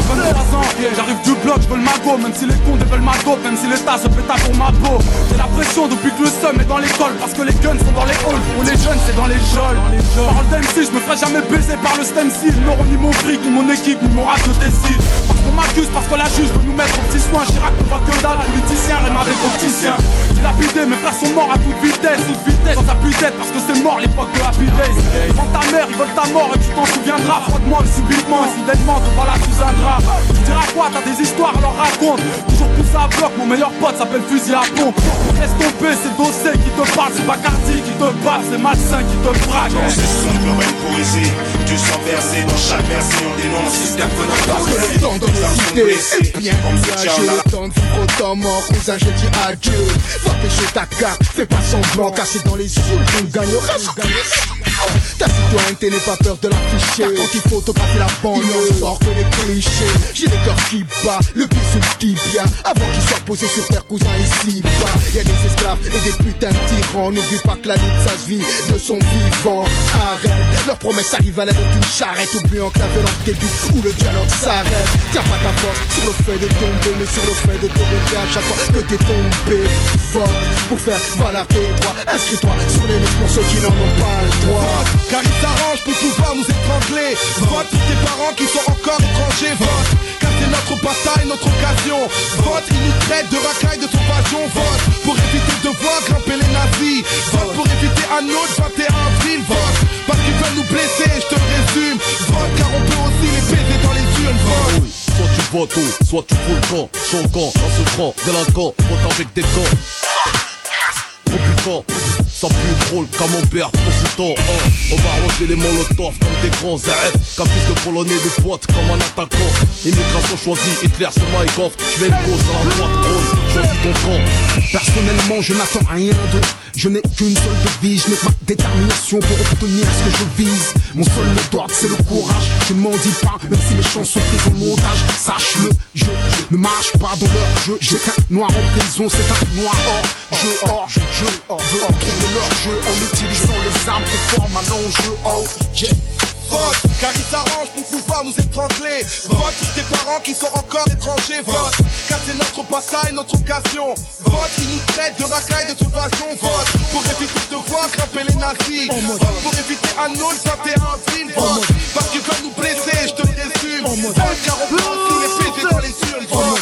S20: J'ai seulement 23 ans, j'arrive du bloc, je veux le magot Même si les cons veulent ma dope, même si l'État se péta pour ma peau. J'ai la pression depuis que le seum est dans l'école Parce que les guns sont dans les halls, pour les jeunes c'est dans les geôles. Parole d'MC, je me ferai jamais baiser par le stem style N'auront ni mon fric, ni mon équipe, ni mon rate de décide qu'on m'accuse, parce que la juge veut nous mettre au petit soin. Chirac ne voit que dalle, politicien, rime avec opticien Dilapidé, mes frères sont morts à toute vitesse, toute vitesse. Sans appuyer tête parce que c'est mort l'époque de Happy Days Ils vendent ta mère, ils veulent ta mort et tu t'en souviendras. Froide-moi subitement, soudainement, te voilà sous un drap. Tu diras quoi, t'as des histoires, alors raconte. Toujours poussé à bloc, mon meilleur pote s'appelle fusil à pompe. Laisse tomber, c'est Dossé qui te parle, c'est Bacardi qui te bat, c'est Malsain qui te
S28: Dans poésie, du sang versé dans chaque version on dénonce système venant
S11: Parce que le temps de idées est bien engagé Le temps de vivre autant mort, cousin je dis adieu. Va pêcher ta carte, fais pas semblant. Cassé dans les yeux, on gagnera, on gagnera ta citoyenneté n'est pas peur de l'afficher. Quand il photographie la banlieue Sort que les clichés. J'ai le cœur qui bat, le pied sur le tibia Avant qu'il soit posé sur terre cousin ici bas Y'a des esclaves et des putains de tyrans. N'oublie pas que la lutte ça se vit de son vivant Arrête, leur promesse arrive à l'aide d'une charrette Oubliant que la violence débute ou le dialogue s'arrête. Tiens pas ta force sur le fait de tomber Mais sur le fait de te relever à chaque fois que t'es tombé Fort. Pour faire valoir tes droits Inscris-toi sur les listes pour ceux qui n'en ont pas le droit
S17: car il s'arrange pour pouvoir nous étrangler. Vote pour tes parents qui sont encore étrangers. Vote, car c'est notre bataille, notre occasion. Vote, ils nous traitent de racaille de sauvation Vote, pour éviter de voir grimper les nazis. Vote, pour éviter un autre 21 avril. Vote, parce qu'ils veulent nous blesser, je te résume. Vote, car on peut aussi les baiser dans les urnes. Vote
S8: Soit tu votes ou soit tu fous le camp. Choquant, insultant, délinquant, vote avec des gants Compliquant, ça pue drôle comme mon père, profitant hein. On va arroser les molotovs comme des grands ZF Caprice de polonais de potes comme un attaquant. Immigration choisie, Hitler c'est Maïkov Je vais une cause à la droite choisis ton camp
S11: Personnellement je n'attends rien d'autre Je n'ai qu'une seule devise, je n'ai ma détermination pour obtenir ce que je vise Mon seul mot d'ordre c'est le courage Je ne m'en dis pas, même si mes chansons prises en montage Sache-le, je ne marche pas dans leur jeu J'ai qu'un noir en prison, c'est un noir hors jeu, hors jeu, jeu, hors jeu leur jeu en utilisant les armes qui forment un enjeu. Oh yeah.
S17: Vote, car ils s'arrangent pour pouvoir nous étrangler. Vote pour tes parents qui sont encore étrangers. Vote, car c'est notre bataille, notre occasion. Vote, ils nous traitent de racaille de toute façon. Vote, pour éviter de voir grimper les nazis. Vote, pour éviter un autre 21 avril. Vote, parce qu'ils veulent nous blesser, je te le résume. Vote, car on peut aussi les baiser dans les urnes. Vote.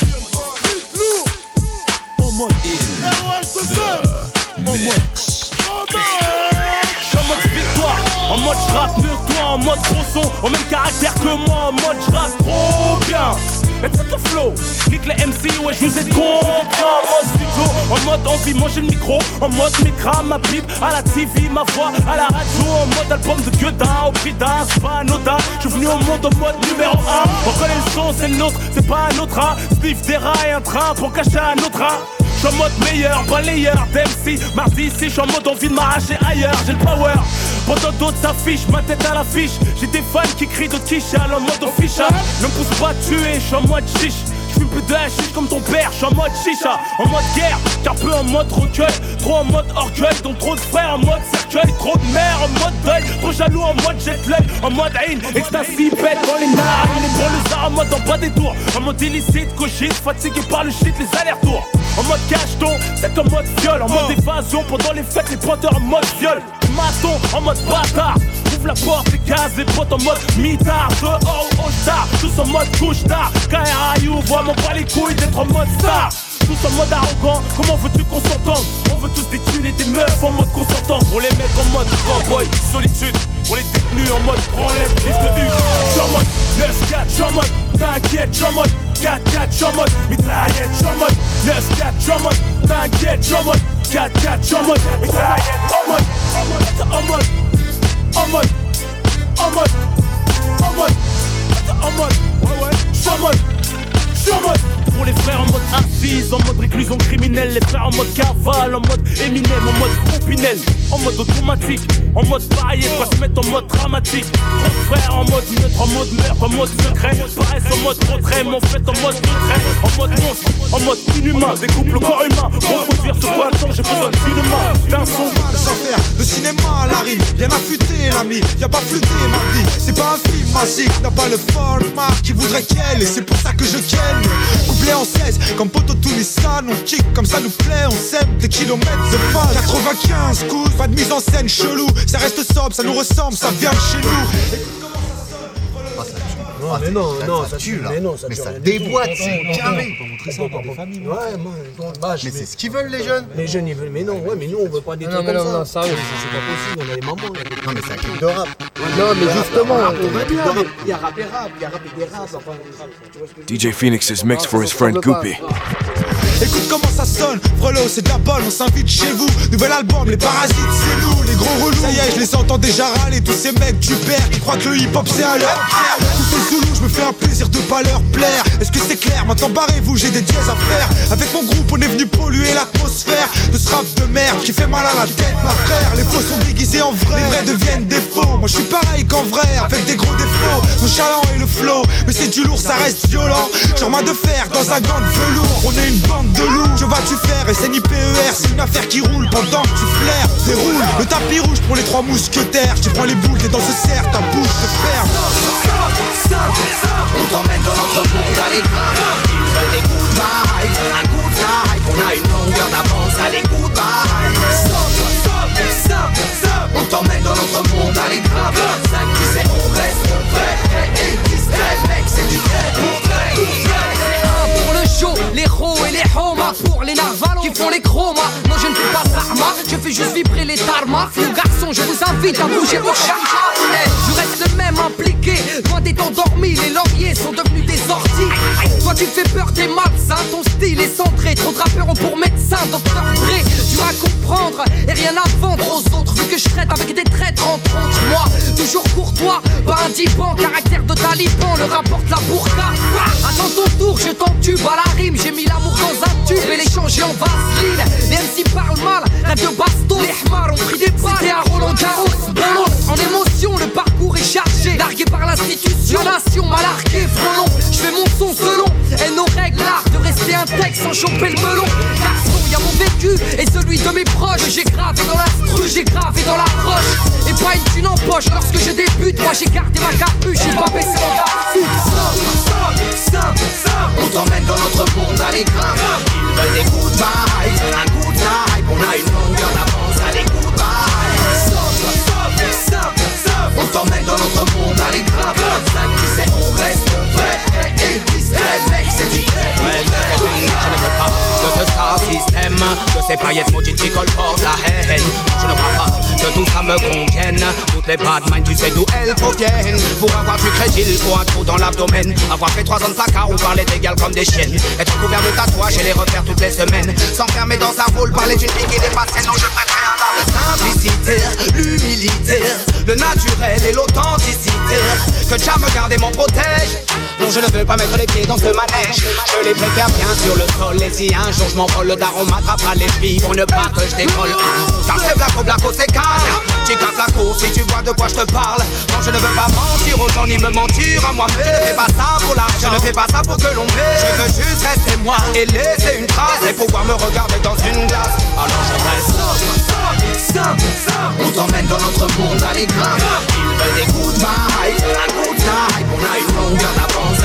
S9: En mode victoire, en mode mieux que toi, en mode gros son, au même caractère que moi, en mode j'rappe trop bien. Mais c'est le flow, nique les MC, ouais je vous ai compris En mode en mode envie, manger le micro. En mode micra, ma pipe, à la TV, ma voix À la radio, en mode album de Guedin Au prix d'un, anodin. Je suis venu au monde en mode numéro 1 On connaît le c'est le nôtre, c'est pas un autre hein. Des rats et un train pour cacher un autre hein. Je suis en mode meilleur, balayeur d'MC Mardi ici, je en mode envie de m'arracher ailleurs. J'ai le power, pendant d'autres s'affichent Ma tête à l'affiche, j'ai des fans qui crient de Tisha En mode official, ne me pousse pas tuer, je suis en mode chiche je plus de chiche comme ton père, je en mode chicha, en mode guerre, car peu en mode recueil, trop en mode orgueil, donc trop de frères en mode cercueil, trop de mère en mode deuil, trop jaloux en mode jet lag, en mode haine, ecstasy, pète dans les narines, les le en mode en bas des tours, en mode illicite, cochise, fatigué par le shit, les allers-retours, en mode cacheton, c'est en mode viol, en mode évasion, pendant les fêtes, les pointeurs en mode viol, maçon en mode bâtard, ouvre la porte, les gaz, les potes en mode mitard, dehors ou au star, tous en mode couche tard, KRIU, vois mon pas les couilles d'être en mode star tous en mode arrogant, comment veux-tu qu'on s'entende On veut tous des thunes et des meufs en mode consentant Pour les mecs en mode cowboy, solitude Pour les détenus en mode problème, liste de vue J'suis en mode 9-4, j'suis en mode t'inquiète, j'suis en mode 4-4, j'suis en mode mitraillette, j'suis en mode 9-4, j'suis en mode t'inquiète, j'suis en mode 4-4, j'suis en mode mitraillette, en mode, en mode, en mode, en mode, en mode, en en mode, pour les frères en mode 1 vise en mode réclusion criminelle, les frères en mode cavale, en mode Eminem, en mode Pompinel, en mode automatique, en mode pareil, quoi se mettre en mode dramatique. Trop frère en mode neutre, en mode meurtre, en mode secret, paraissent en mode retrait, mon fait en mode retrait, en mode monstre, en mode inhumain, découpe le corps humain, reproduire ce quoi attends, j'ai besoin de cinéma, d'un son.
S7: Faire le cinéma à la rime, bien affûté l'ami, y'a pas flûté ma vie, c'est pas un film magique, n'a pas le format qui voudrait qu'elle, et c'est pour ça que je Couplé en 16, comme Poto Nissan, on kick comme ça nous plaît, on sème des kilomètres de phase. 95 coups, pas de mise en scène chelou, ça reste sobre, ça nous ressemble, ça vient de chez nous.
S10: Non, mais non, non, ça tue là. Mais non, ça
S30: déboîte, c'est carré. Mais c'est ce qu'ils veulent les jeunes.
S10: Les jeunes ils veulent, mais non, ouais, mais nous on veut pas des
S30: Non,
S10: trucs comme
S30: non,
S10: ça.
S30: non, sérieux.
S10: c'est pas possible, on a les mamans.
S30: Non, mais c'est un clip de rap.
S10: Non, mais justement. Il y a rap et rap, il y a rap et des rap. Enfin, tu vois ce que je veux
S2: DJ Phoenix is mixed for his friend Goopy.
S7: Écoute comment ça sonne, Frelot c'est de la bonne, on s'invite chez vous Nouvel album, les parasites c'est nous, les gros relous. Ça y est, je les entends déjà râler, tous ces mecs du père Qui croient que le hip hop c'est à leur Tous ces zoulous, je me fais un plaisir de pas leur plaire. Est-ce que c'est clair, maintenant barrez-vous, j'ai des dièses à faire. Avec mon groupe on est venu polluer l'atmosphère De ce rap de merde qui fait mal à la tête ma frère. Les faux sont déguisés en vrai, les vrais deviennent des faux. Moi je suis pareil qu'en vrai, avec des gros défauts. Mon chaland et le flow, mais c'est du lourd, ça reste violent. Genre main de fer dans un gant de velours. On est une bande de loups, que vas-tu faire SNI PER, c'est une affaire qui roule pendant que tu flaires Déroule. Le tapis rouge pour les trois mousquetaires. Tu prends les boules, t'es dans ce cerf, ta bouche te ferme.
S31: On t'emmène dans notre monde veulent des good vibes, un good vibe On a une longueur d'avance, allez good vibes Stop, stop, stop, stop. On t'emmène dans notre monde à l'écran 5, tu sais, on reste vrai Et disent mec, c'est du vrai pour vrai.
S16: Un pour le show, les ros et les Pour les narvalos qui font les chromas. Non je ne fais pas d'arma, je fais juste vibrer les tarmacs Mon garçon, je vous invite à bouger vos chamas Eh, Je reste le même impliqué, loin des endormis Les lauriers sont devenus des orties Toi tu fais peur, t'es malsain. Ton style est centré, trop de rappeurs ont pour médecin Docteur Dre, dur à comprendre Et rien à vendre aux autres. Vu que je traite avec des traîtres entre autres Moi, toujours courtois, pas indipant Caractère de taliban, le rapporte la burqa. Attends ton tour, je t'entube à la rime. J'ai mis l'amour dans un tube et l'ai changé en vaseline. Les MC parlent mal, rêve de baston Les hmars ont pris des balles. À Roland Garros, bolos En émotion, le parcours est chargé. Largué par l'institution, nation mal arquée Frelon, je fais mon son selon Et nos règles, l'art de rester intègre sans choper le melon. Garçon, y a mon vécu et celui de mes proches. J'ai gravé dans la stru, j'ai gravé dans la roche. Et pas une thune en poche lorsque je débute. Moi j'ai gardé ma capuche, j'ai pas baissé mon
S31: On t'emmène dans notre monde à l'écran Ils veulent des good vibes, un good vibe On a une longueur d'avance, allez good vibes Stop, stop, stop, stop On t'emmène dans notre monde à l'écran 5, tu sais, on reste vrai
S16: De ce star système De ces paillettes maudites qui fort la haine Je ne crois pas que tout ça me convienne Toutes les bad minds tu sais d'où elles proviennent Pour avoir crédit il faut un trou dans l'abdomen Avoir fait trois ans de placard ou parler d'égal comme des chiennes Être couvert de tatouages et les refaire toutes les semaines S'enfermer dans un rôle, parler d'une vie qui dépasse Non je préfère la simplicité, l'humilité Le naturel et l'authenticité Que Jah me garde et m'en protège Non je ne veux pas mettre les pieds dans ce manège. Je les préfère bien sur le sol. Et si un jour je m'envole le daron m'attrapera les filles Pour ne pas que je décolle. C'est blaco blaco c'est calme Chica flaco si tu vois de quoi je te parle. Non je ne veux pas mentir aux gens ni me mentir à moi-même. Je ne fais pas ça pour l'argent. Je ne fais pas ça pour que l'on m'aime. Je veux juste rester moi et laisser une trace Et pouvoir me regarder dans une glace. Alors je reste
S31: On t'emmène dans notre monde à l'écran. Ils veulent des good vibes